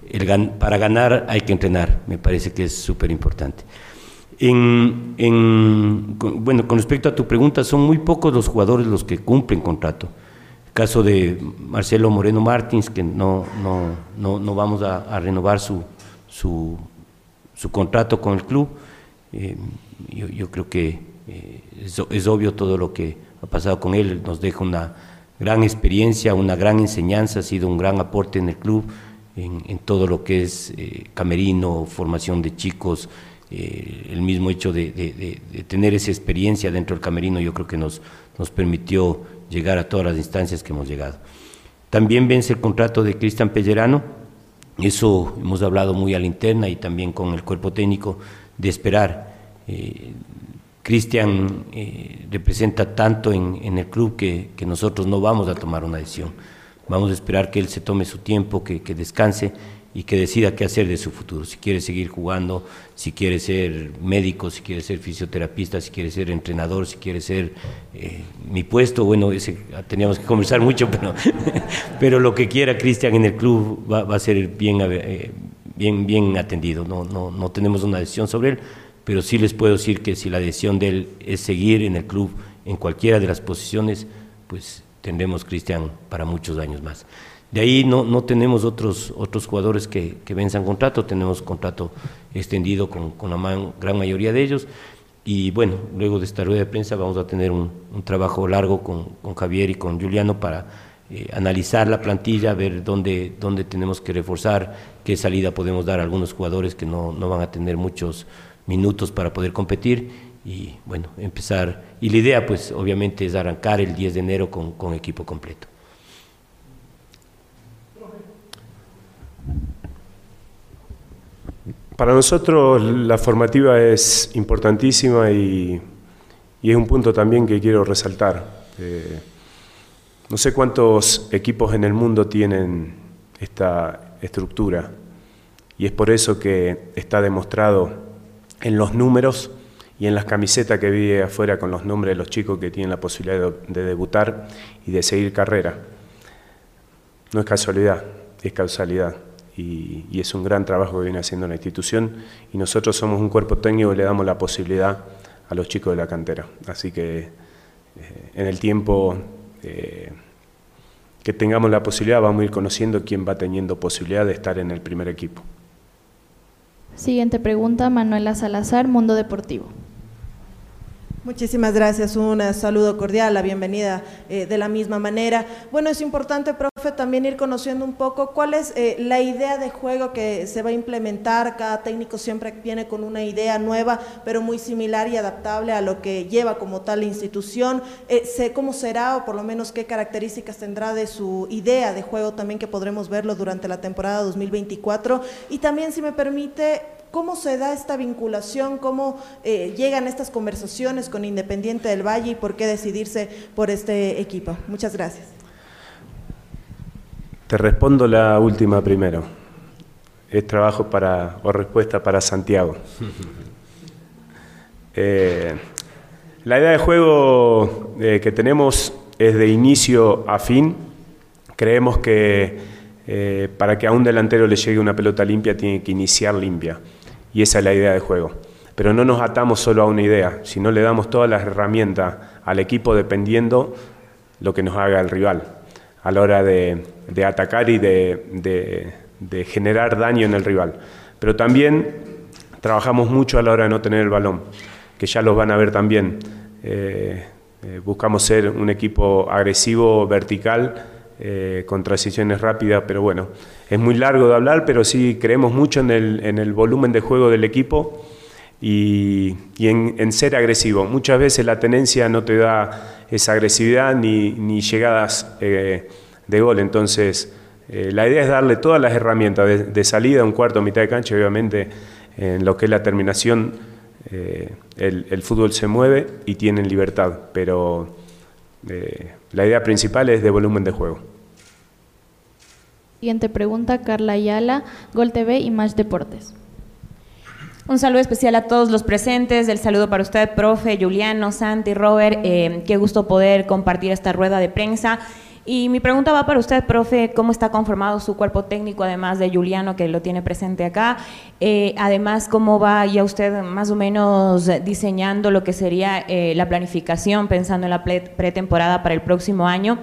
el, para ganar hay que entrenar, me parece que es súper importante. En, bueno, con respecto a tu pregunta, son muy pocos los jugadores los que cumplen contrato. El caso de Marcelo Moreno Martins, que no, no, no, vamos a, renovar su, su, su, contrato con el club. Eh, yo, creo que eh, es, obvio todo lo que ha pasado con él, nos deja una gran experiencia, una gran enseñanza, ha sido un gran aporte en el club, en, todo lo que es eh, camerino, formación de chicos, eh, el mismo hecho de, tener esa experiencia dentro del camerino yo creo que nos, nos permitió llegar a todas las instancias que hemos llegado. También vence el contrato de Cristian Pellerano, eso hemos hablado muy a la interna y también con el cuerpo técnico de esperar. Eh, Cristian eh, representa tanto en, el club que, nosotros no vamos a tomar una decisión. Vamos a esperar que él se tome su tiempo, que descanse y que decida qué hacer de su futuro, si quiere seguir jugando, si quiere ser médico, si quiere ser fisioterapista, si quiere ser entrenador, si quiere ser eh, mi puesto, bueno, ese, teníamos que conversar mucho, pero, (laughs) lo que quiera Cristian en el club va, a ser bien, eh, atendido, no tenemos una decisión sobre él, pero sí les puedo decir que si la decisión de él es seguir en el club en cualquiera de las posiciones, pues tendremos Cristian para muchos años más. De ahí no, no tenemos otros, otros jugadores que, que venzan contrato, tenemos contrato extendido con, con la gran mayoría de ellos. Y bueno, luego de esta rueda de prensa vamos a tener un, un trabajo largo con, con, Javier y con Juliano para eh, analizar la plantilla, ver dónde, dónde tenemos que reforzar, qué salida podemos dar a algunos jugadores que no, no van a tener muchos minutos para poder competir y bueno, empezar. Y la idea pues obviamente es arrancar el 10 de enero con, con equipo completo. Para nosotros la formativa es importantísima y, es un punto también que quiero resaltar. Eh, no sé cuántos equipos en el mundo tienen esta estructura y es por eso que está demostrado en los números y en las camisetas que vi afuera con los nombres de los chicos que tienen la posibilidad de debutar y de seguir carrera. No es casualidad, es causalidad y, es un gran trabajo que viene haciendo la institución y nosotros somos un cuerpo técnico y le damos la posibilidad a los chicos de la cantera. Así que eh, en el tiempo eh, que tengamos la posibilidad vamos a ir conociendo quién va teniendo posibilidad de estar en el primer equipo. Siguiente pregunta, Manuela Salazar, Mundo Deportivo. Muchísimas gracias, un saludo cordial, la bienvenida eh, de la misma manera. Bueno, es importante, profe, también ir conociendo un poco cuál es eh, la idea de juego que se va a implementar. Cada técnico siempre viene con una idea nueva, pero muy similar y adaptable a lo que lleva como tal la institución. Eh, sé cómo será o por lo menos qué características tendrá de su idea de juego también que podremos verlo durante la temporada 2024. Y también, si me permite, ¿Cómo se da esta vinculación? ¿Cómo eh, llegan estas conversaciones con Independiente del Valle y por qué decidirse por este equipo? Muchas gracias. Te respondo la última primero. Es trabajo para, o respuesta para Santiago. (laughs) Eh, la idea de juego eh, que tenemos es de inicio a fin. Creemos que para que a un delantero le llegue una pelota limpia tiene que iniciar limpia y esa es la idea de juego. Pero no nos atamos solo a una idea, sino le damos todas las herramientas al equipo dependiendo lo que nos haga el rival a la hora de, atacar y de, generar daño en el rival. Pero también trabajamos mucho a la hora de no tener el balón, que ya los van a ver también. Eh, eh, buscamos ser un equipo agresivo, vertical, eh, con transiciones rápidas, pero bueno, es muy largo de hablar, pero sí creemos mucho en el, volumen de juego del equipo y, en, ser agresivo. Muchas veces la tenencia no te da esa agresividad ni, llegadas eh, de gol. Entonces, eh, la idea es darle todas las herramientas de, de salida, un cuarto, mitad de cancha, obviamente en lo que es la terminación, eh, el, el, fútbol se mueve y tienen libertad, pero eh, la idea principal es de volumen de juego. Siguiente pregunta, Carla Ayala, Gol TV y Más Deportes. Un saludo especial a todos los presentes, el saludo para usted, profe, Juliano, Santi, Robert, eh, qué gusto poder compartir esta rueda de prensa. Y mi pregunta va para usted, profe, ¿cómo está conformado su cuerpo técnico, además de Juliano, que lo tiene presente acá? Eh, además, ¿cómo va ya usted más o menos diseñando lo que sería eh, la planificación, pensando en la pretemporada para el próximo año?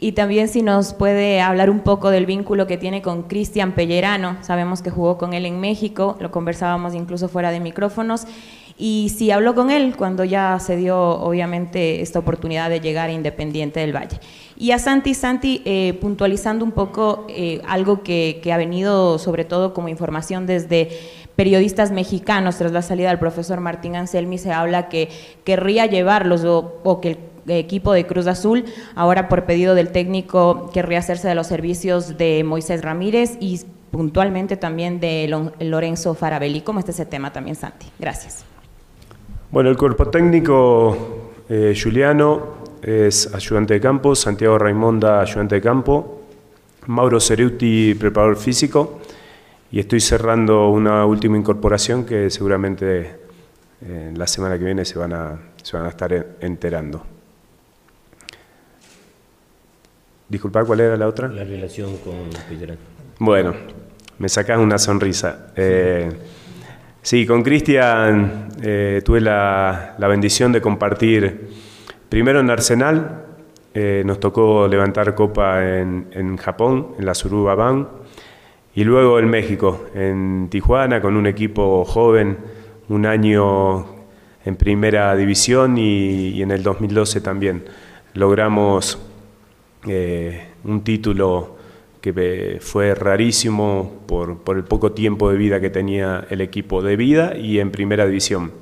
Y también si nos puede hablar un poco del vínculo que tiene con Cristian Pellerano, sabemos que jugó con él en México, lo conversábamos incluso fuera de micrófonos, y si habló con él cuando ya se dio obviamente esta oportunidad de llegar Independiente del Valle. Y a Santi, Santi, eh, puntualizando un poco eh, algo que, que ha venido sobre todo como información desde periodistas mexicanos tras la salida del profesor Martín Anselmi, se habla que querría llevarlos o, o que el equipo de Cruz Azul, ahora por pedido del técnico querría hacerse de los servicios de Moisés Ramírez y puntualmente también de Lorenzo Farabelli. ¿Cómo está ese tema también, Santi? Gracias. Bueno, el cuerpo técnico, eh, Juliano es ayudante de campo, Santiago Raimonda, ayudante de campo, Mauro Ceruti, preparador físico, y estoy cerrando una última incorporación que seguramente eh, la semana que viene se van a, se van a estar enterando. Disculpa, ¿cuál era la otra? La relación con Pellerano. Bueno, me sacas una sonrisa. Eh, sí, con Cristian eh, tuve la, la, bendición de compartir primero en Arsenal, eh, nos tocó levantar copa en, en Japón, en la Suruba Bank, y luego en México, en Tijuana, con un equipo joven, un año en primera división y, y en el 2012 también. Logramos eh, un título que fue rarísimo por, por, el poco tiempo de vida que tenía el equipo de vida y en primera división.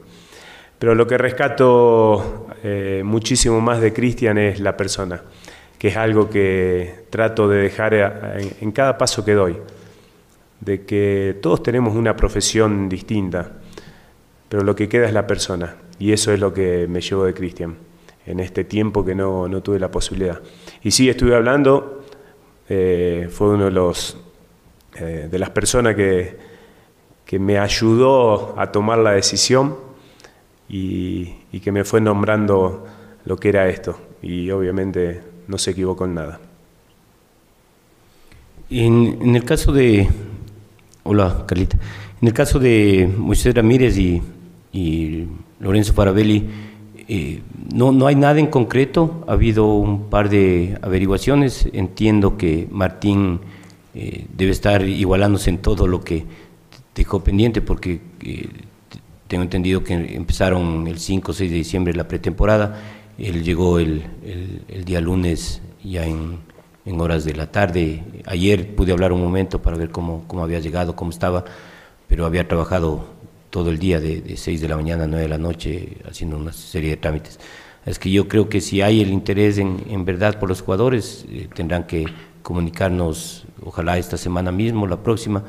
Pero lo que rescato eh, muchísimo más de Cristian es la persona, que es algo que trato de dejar en, en cada paso que doy, de que todos tenemos una profesión distinta, pero lo que queda es la persona, y eso es lo que me llevo de Cristian en este tiempo que no, no tuve la posibilidad. Y sí, estuve hablando, eh, fue uno de, los, eh, de las personas que, que, me ayudó a tomar la decisión y, que me fue nombrando lo que era esto. Y obviamente no se equivocó en nada. En, en el caso de... Hola, Carlita. En el caso de Moisés Ramírez y, y Lorenzo Farabelli, eh, no, no hay nada en concreto, ha habido un par de averiguaciones, entiendo que Martín eh, debe estar igualándose en todo lo que dejó pendiente porque eh, tengo entendido que empezaron el 5 o 6 de diciembre la pretemporada, él llegó el, día lunes ya en, horas de la tarde, ayer pude hablar un momento para ver cómo había llegado, cómo estaba, pero había trabajado todo el día de, de 6 de la mañana a 9 de la noche haciendo una serie de trámites. Es que yo creo que si hay el interés en, en verdad por los jugadores, eh, tendrán que comunicarnos, ojalá esta semana mismo, la próxima,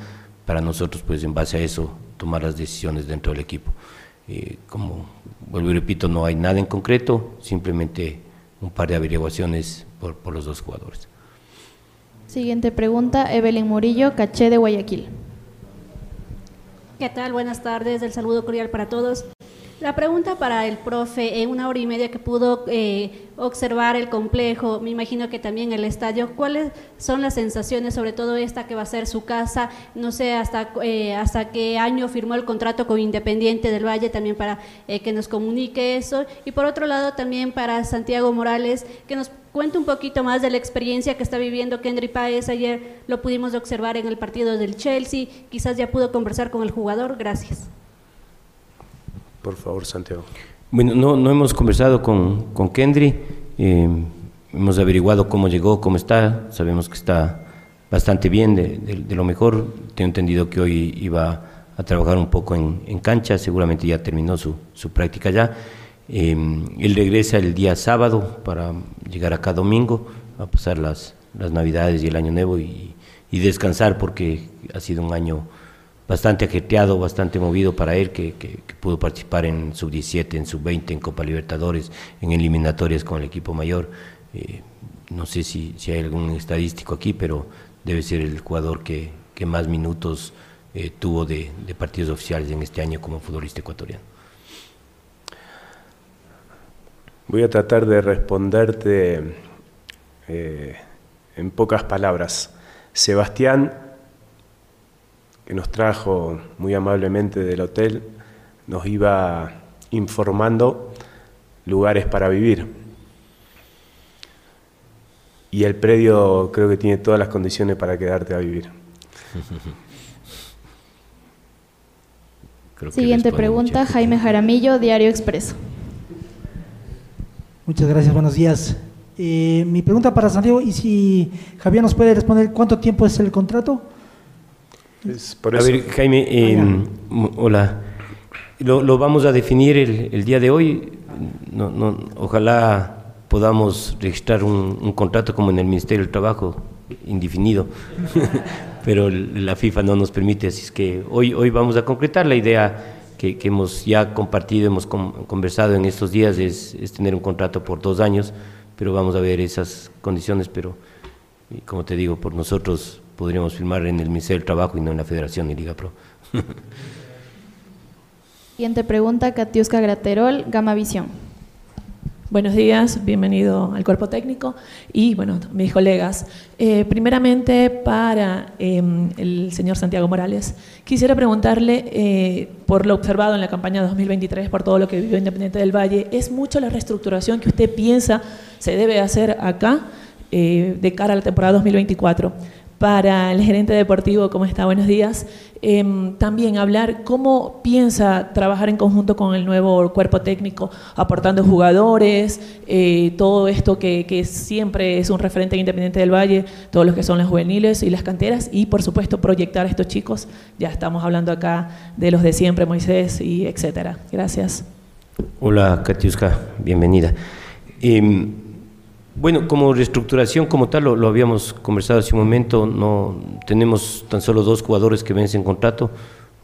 para nosotros, pues en base a eso, tomar las decisiones dentro del equipo. Eh, como vuelvo y repito, no hay nada en concreto, simplemente un par de averiguaciones por, por los dos jugadores. Siguiente pregunta, Evelyn Murillo, Caché de Guayaquil. ¿Qué tal? Buenas tardes, el saludo cordial para todos. La pregunta para el profe, en una hora y media que pudo eh, observar el complejo, me imagino que también el estadio, ¿cuáles son las sensaciones, sobre todo esta que va a ser su casa? No sé hasta, eh, hasta qué año firmó el contrato con Independiente del Valle, también para eh, que nos comunique eso. Y por otro lado, también para Santiago Morales, que nos cuente un poquito más de la experiencia que está viviendo Kendry Páez. Ayer lo pudimos observar en el partido del Chelsea, quizás ya pudo conversar con el jugador. Gracias. Por favor, Santiago. Bueno, no, no hemos conversado con, con Kendry, eh, hemos averiguado cómo llegó, cómo está, sabemos que está bastante bien, de, de, lo mejor. Tengo entendido que hoy iba a trabajar un poco en, en cancha, seguramente ya terminó su, su práctica ya. Eh, él regresa el día sábado para llegar acá domingo a pasar las, las Navidades y el Año Nuevo y, y descansar porque ha sido un año bastante ajetreado, bastante movido para él, que, pudo participar en sub-17, en sub-20, en Copa Libertadores, en eliminatorias con el equipo mayor. Eh, no sé si, hay algún estadístico aquí, pero debe ser el jugador que, más minutos eh, tuvo de, de, partidos oficiales en este año como futbolista ecuatoriano. Voy a tratar de responderte eh, en pocas palabras. Sebastián que nos trajo muy amablemente del hotel, nos iba informando lugares para vivir. Y el predio creo que tiene todas las condiciones para quedarte a vivir. Siguiente pregunta, Jaime Jaramillo, Diario Expreso. Muchas gracias, buenos días. Eh, mi pregunta para Santiago, y si Javier nos puede responder, ¿cuánto tiempo es el contrato? Es por a ver, Jaime, eh, hola. Lo, lo, vamos a definir el, el día de hoy. No, no, ojalá podamos registrar un, un, contrato como en el Ministerio del Trabajo, indefinido, (laughs) pero la FIFA no nos permite, así es que hoy, hoy vamos a concretar la idea que, que hemos ya compartido, hemos com, conversado en estos días, es, es, tener un contrato por dos años, pero vamos a ver esas condiciones, pero como te digo, por nosotros podríamos firmar en el Ministerio del Trabajo y no en la Federación y Liga Pro. (laughs) Siguiente pregunta, Katiuska Graterol, Gama Visión. Buenos días, bienvenido al cuerpo técnico y bueno, mis colegas. Eh, primeramente para eh, el señor Santiago Morales, quisiera preguntarle eh, por lo observado en la campaña 2023, por todo lo que vivió Independiente del Valle, ¿es mucho la reestructuración que usted piensa se debe hacer acá de cara a la temporada 2024? Para el gerente deportivo, ¿cómo está? Buenos días. Eh, también hablar cómo piensa trabajar en conjunto con el nuevo cuerpo técnico, aportando jugadores, eh, todo esto que, que, siempre es un referente en Independiente del Valle, todos los que son las juveniles y las canteras, y por supuesto proyectar a estos chicos. Ya estamos hablando acá de los de siempre, Moisés y etcétera. Gracias. Hola, Katiuska, bienvenida. Eh, bueno, como reestructuración como tal, lo, lo, habíamos conversado hace un momento, no tenemos tan solo dos jugadores que vencen contrato,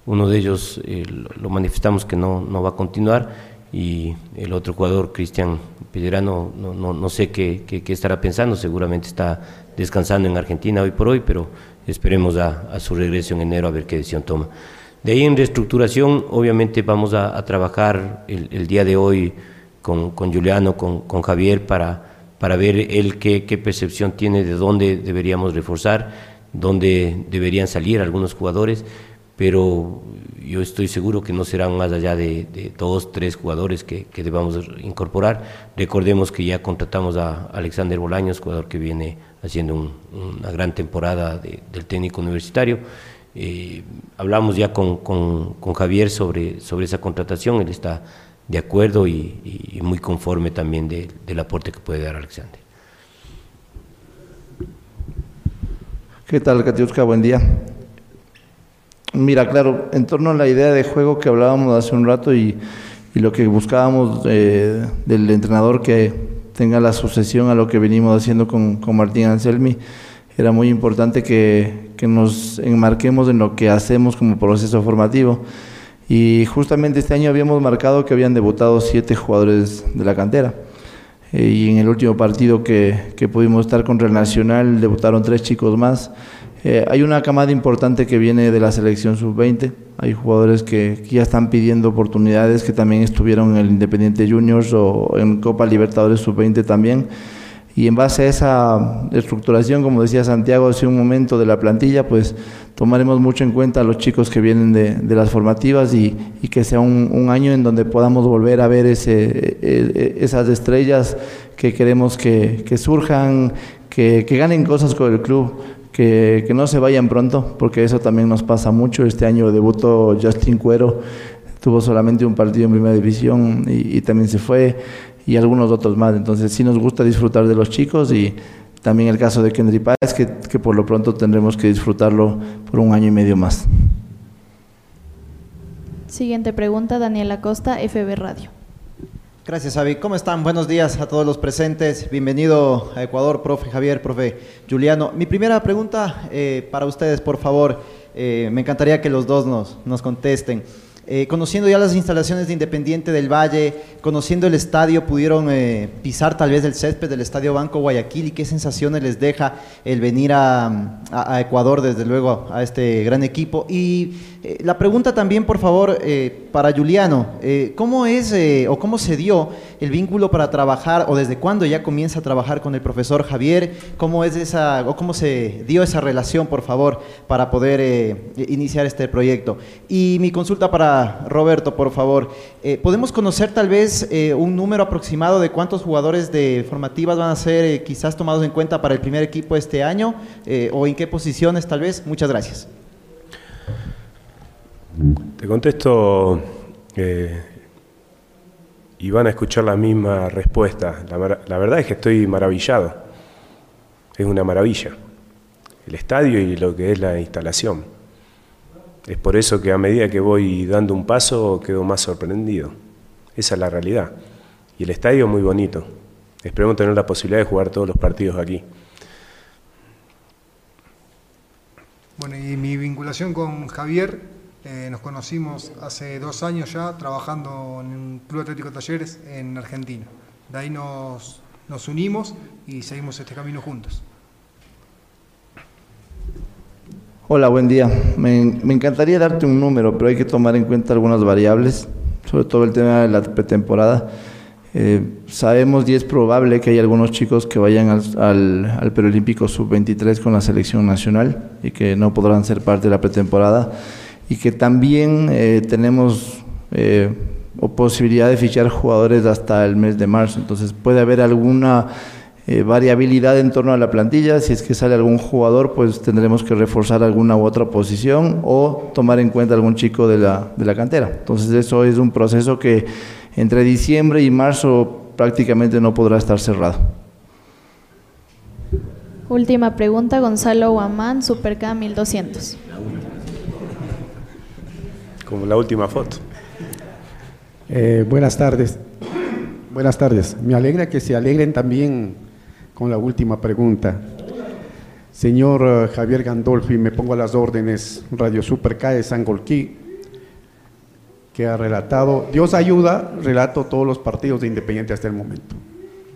uno de ellos eh, lo manifestamos que no, no, va a continuar y el otro jugador, Cristian Pellerano, no, no, no, sé qué, qué, qué, estará pensando, seguramente está descansando en Argentina hoy por hoy, pero esperemos a, a, su regreso en enero a ver qué decisión toma. De ahí en reestructuración, obviamente vamos a, a trabajar el, el, día de hoy con, con Juliano, con, con Javier para para ver él qué, qué, percepción tiene de dónde deberíamos reforzar, dónde deberían salir algunos jugadores, pero yo estoy seguro que no serán más allá de, de dos, tres jugadores que, que, debamos incorporar. Recordemos que ya contratamos a Alexander Bolaños, jugador que viene haciendo un, una gran temporada de, del técnico universitario. Eh, hablamos ya con, con, con Javier sobre, sobre esa contratación, él está de acuerdo y, muy conforme también de, del aporte que puede dar Alexander. ¿Qué tal, Katiuska? Buen día. Mira, claro, en torno a la idea de juego que hablábamos hace un rato y, y lo que buscábamos eh, del entrenador que tenga la sucesión a lo que venimos haciendo con, con Martín Anselmi, era muy importante que, que nos enmarquemos en lo que hacemos como proceso formativo. Y justamente este año habíamos marcado que habían debutado siete jugadores de la cantera. Eh, y en el último partido que, que, pudimos estar contra el Nacional debutaron tres chicos más. Eh, hay una camada importante que viene de la selección sub-20. Hay jugadores que, que, ya están pidiendo oportunidades, que también estuvieron en el Independiente Juniors o en Copa Libertadores sub-20 también. Y en base a esa estructuración, como decía Santiago hace un momento de la plantilla, pues tomaremos mucho en cuenta a los chicos que vienen de, las formativas y, y que sea un, año en donde podamos volver a ver ese, e, e, esas estrellas que queremos que, que surjan, que, que, ganen cosas con el club, que, que no se vayan pronto, porque eso también nos pasa mucho. Este año debutó Justin Cuero, tuvo solamente un partido en primera división y también se fue y algunos otros más. Entonces sí nos gusta disfrutar de los chicos y también el caso de Kendry Páez, que, que por lo pronto tendremos que disfrutarlo por un año y medio más. Siguiente pregunta, Daniela Costa, FB Radio. Gracias, Avi. ¿Cómo están? Buenos días a todos los presentes. Bienvenido a Ecuador, profe Javier, profe Juliano. Mi primera pregunta eh, para ustedes, por favor. Eh, me encantaría que los dos nos, nos contesten. Eh, conociendo ya las instalaciones de Independiente del Valle, conociendo el estadio, pudieron eh, pisar tal vez el césped del Estadio Banco Guayaquil y qué sensaciones les deja el venir a, Ecuador, desde luego, a este gran equipo. Y eh, la pregunta también, por favor, para Juliano, ¿cómo es o cómo se dio el vínculo para trabajar o desde cuándo ya comienza a trabajar con el profesor Javier? ¿Cómo es esa o cómo se dio esa relación, por favor, para poder iniciar este proyecto? Y mi consulta para Roberto, por favor, ¿podemos conocer tal vez un número aproximado de cuántos jugadores de formativas van a ser quizás tomados en cuenta para el primer equipo este año o en qué posiciones tal vez? Muchas gracias. Te contesto eh, y van a escuchar la misma respuesta. La, la, verdad es que estoy maravillado. Es una maravilla. El estadio y lo que es la instalación. Es por eso que a medida que voy dando un paso quedo más sorprendido. Esa es la realidad. Y el estadio es muy bonito. Esperemos tener la posibilidad de jugar todos los partidos aquí. Bueno, y mi vinculación con Javier eh, nos conocimos hace dos años ya trabajando en un Club Atlético Talleres en Argentina. De ahí nos, nos unimos y seguimos este camino juntos. Hola, buen día. Me, me, encantaría darte un número, pero hay que tomar en cuenta algunas variables, sobre todo el tema de la pretemporada. Eh, sabemos y es probable que hay algunos chicos que vayan al, al, Perolímpico Sub-23 con la selección nacional y que no podrán ser parte de la pretemporada y que también eh, tenemos eh, posibilidad de fichar jugadores hasta el mes de marzo. Entonces puede haber alguna eh, variabilidad en torno a la plantilla. Si es que sale algún jugador, pues tendremos que reforzar alguna u otra posición o tomar en cuenta algún chico de la, de la cantera. Entonces eso es un proceso que entre diciembre y marzo prácticamente no podrá estar cerrado. Última pregunta, Gonzalo Guamán, Superca 1200 como la última foto. Eh, buenas tardes. Buenas tardes. Me alegra que se alegren también con la última pregunta. Señor uh, Javier Gandolfi, me pongo a las órdenes. Radio Super de Sangolquí, que ha relatado, Dios ayuda, relato todos los partidos de Independiente hasta el momento.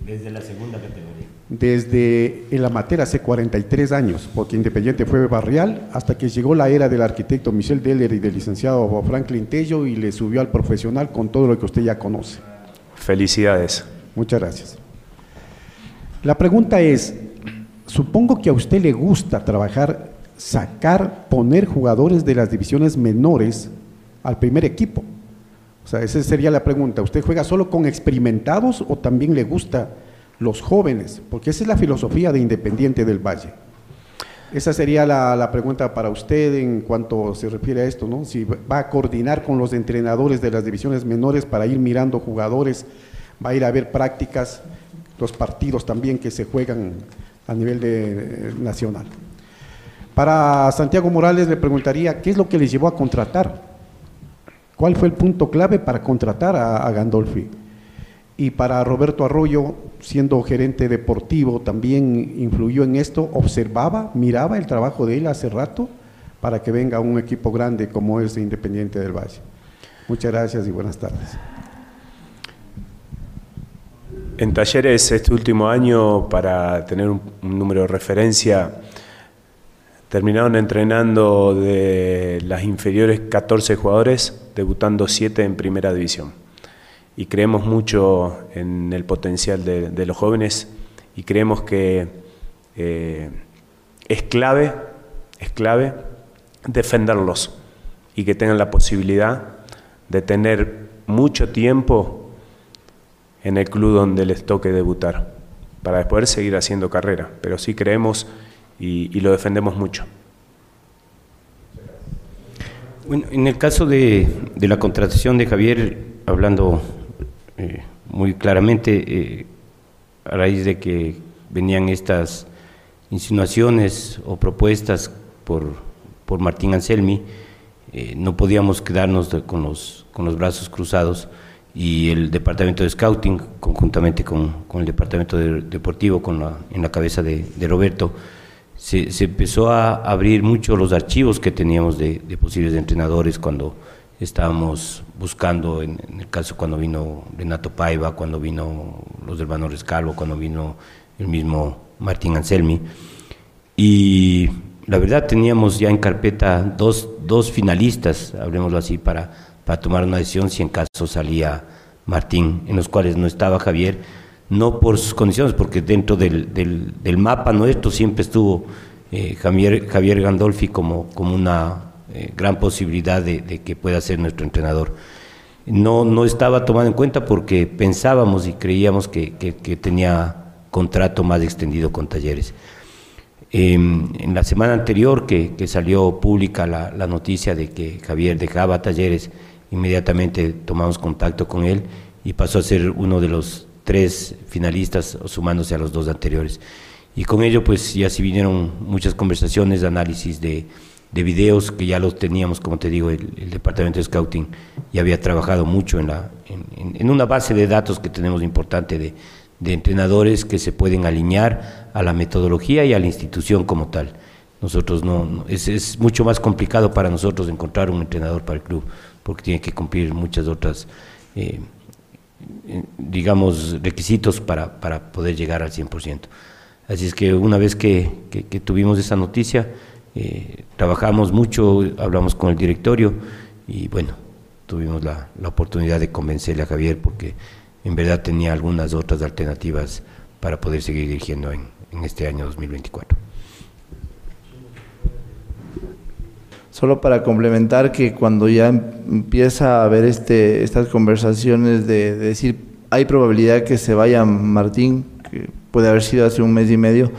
Desde la segunda categoría desde el amateur hace 43 años, porque Independiente fue barrial, hasta que llegó la era del arquitecto Michel Deller y del licenciado Franklin Tello y le subió al profesional con todo lo que usted ya conoce. Felicidades. Muchas gracias. La pregunta es, supongo que a usted le gusta trabajar, sacar, poner jugadores de las divisiones menores al primer equipo. O sea, esa sería la pregunta. ¿Usted juega solo con experimentados o también le gusta los jóvenes, porque esa es la filosofía de Independiente del Valle. Esa sería la, pregunta para usted en cuanto se refiere a esto, ¿no? Si va a coordinar con los entrenadores de las divisiones menores para ir mirando jugadores, va a ir a ver prácticas, los partidos también que se juegan a nivel de, nacional. Para Santiago Morales le preguntaría, ¿qué es lo que le llevó a contratar? ¿Cuál fue el punto clave para contratar a Gandolfi? Y para Roberto Arroyo, siendo gerente deportivo, también influyó en esto, observaba, miraba el trabajo de él hace rato para que venga un equipo grande como es Independiente del Valle. Muchas gracias y buenas tardes. En talleres este último año, para tener un, número de referencia, terminaron entrenando de las inferiores 14 jugadores, debutando 7 en primera división. Y creemos mucho en el potencial de, los jóvenes y creemos que eh, es clave, es clave defenderlos y que tengan la posibilidad de tener mucho tiempo en el club donde les toque debutar, para poder seguir haciendo carrera. Pero sí creemos y, lo defendemos mucho. Bueno, en el caso de, de la contratación de Javier, hablando eh, muy claramente eh, a raíz de que venían estas insinuaciones o propuestas por, por Martín Anselmi, eh, no podíamos quedarnos con, los, con los brazos cruzados y el departamento de scouting, conjuntamente con, con el departamento de- deportivo, con la, en la cabeza de, Roberto, se, se empezó a abrir mucho los archivos que teníamos de, de posibles entrenadores cuando estábamos buscando, en, en el caso cuando vino Renato Paiva, cuando vino los hermanos Rescalvo, cuando vino el mismo Martín Anselmi. Y la verdad teníamos ya en carpeta dos, dos finalistas, hablemoslo así, para, para tomar una decisión si en caso salía Martín, en los cuales no estaba Javier, no por sus condiciones, porque dentro del, del, del mapa nuestro siempre estuvo eh, Javier, Javier Gandolfi como, como una eh, gran posibilidad de, que pueda ser nuestro entrenador. No, no estaba tomado en cuenta porque pensábamos y creíamos que, que- tenía contrato más extendido con Talleres. Eh, en la semana anterior que, que salió pública la noticia de que Javier dejaba Talleres, inmediatamente tomamos contacto con él y pasó a ser uno de los tres finalistas, sumándose a los dos anteriores. Y con ello, pues ya se vinieron muchas conversaciones, análisis de, de videos que ya los teníamos, como te digo, el, el departamento de scouting ya había trabajado mucho en, la, en, una base de datos que tenemos importante de, de entrenadores que se pueden alinear a la metodología y a la institución como tal. Nosotros no, no- es, es mucho más complicado para nosotros encontrar un entrenador para el club, porque tiene que cumplir muchas otras, eh, digamos, requisitos para, para poder llegar al 100%. Así es que una vez que, que- que tuvimos esa noticia, eh, trabajamos mucho, hablamos con el directorio y bueno, tuvimos la, la oportunidad de convencerle a Javier porque en verdad tenía algunas otras alternativas para poder seguir dirigiendo en, en este año 2024. Solo para complementar que cuando ya em- empieza a haber este, estas conversaciones de, de decir hay probabilidad que se vaya Martín, que puede haber sido hace un mes y medio,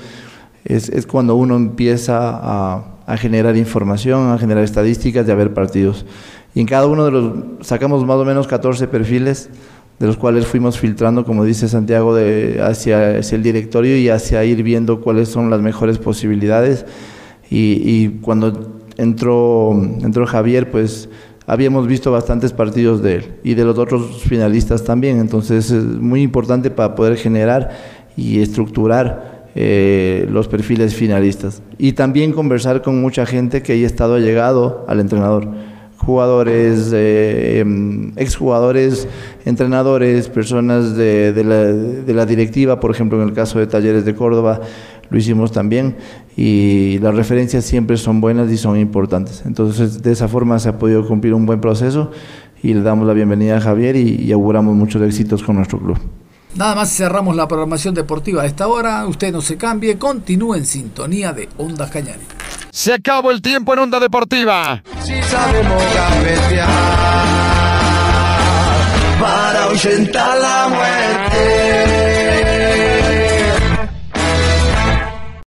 es, es cuando uno empieza a, a generar información, a generar estadísticas de haber partidos. Y en cada uno de los sacamos más o menos 14 perfiles, de los cuales fuimos filtrando, como dice Santiago, de, hacia, hacia el directorio y hacia ir viendo cuáles son las mejores posibilidades. Y, y cuando entró, entró Javier, pues habíamos visto bastantes partidos de él y de los otros finalistas también. Entonces es muy importante para poder generar y estructurar eh, los perfiles finalistas. Y también conversar con mucha gente que haya estado allegado al entrenador. Jugadores, eh, em, exjugadores, entrenadores, personas de, de la, de la directiva, por ejemplo, en el caso de Talleres de Córdoba, lo hicimos también y las referencias siempre son buenas y son importantes. Entonces, de esa forma se ha podido cumplir un buen proceso y le damos la bienvenida a Javier y, y auguramos muchos éxitos con nuestro club. Nada más cerramos la programación deportiva a esta hora. Usted no se cambie, continúe en sintonía de Ondas Cañari. Se acabó el tiempo en Onda Deportiva. Si sabemos para ahuyentar la muerte.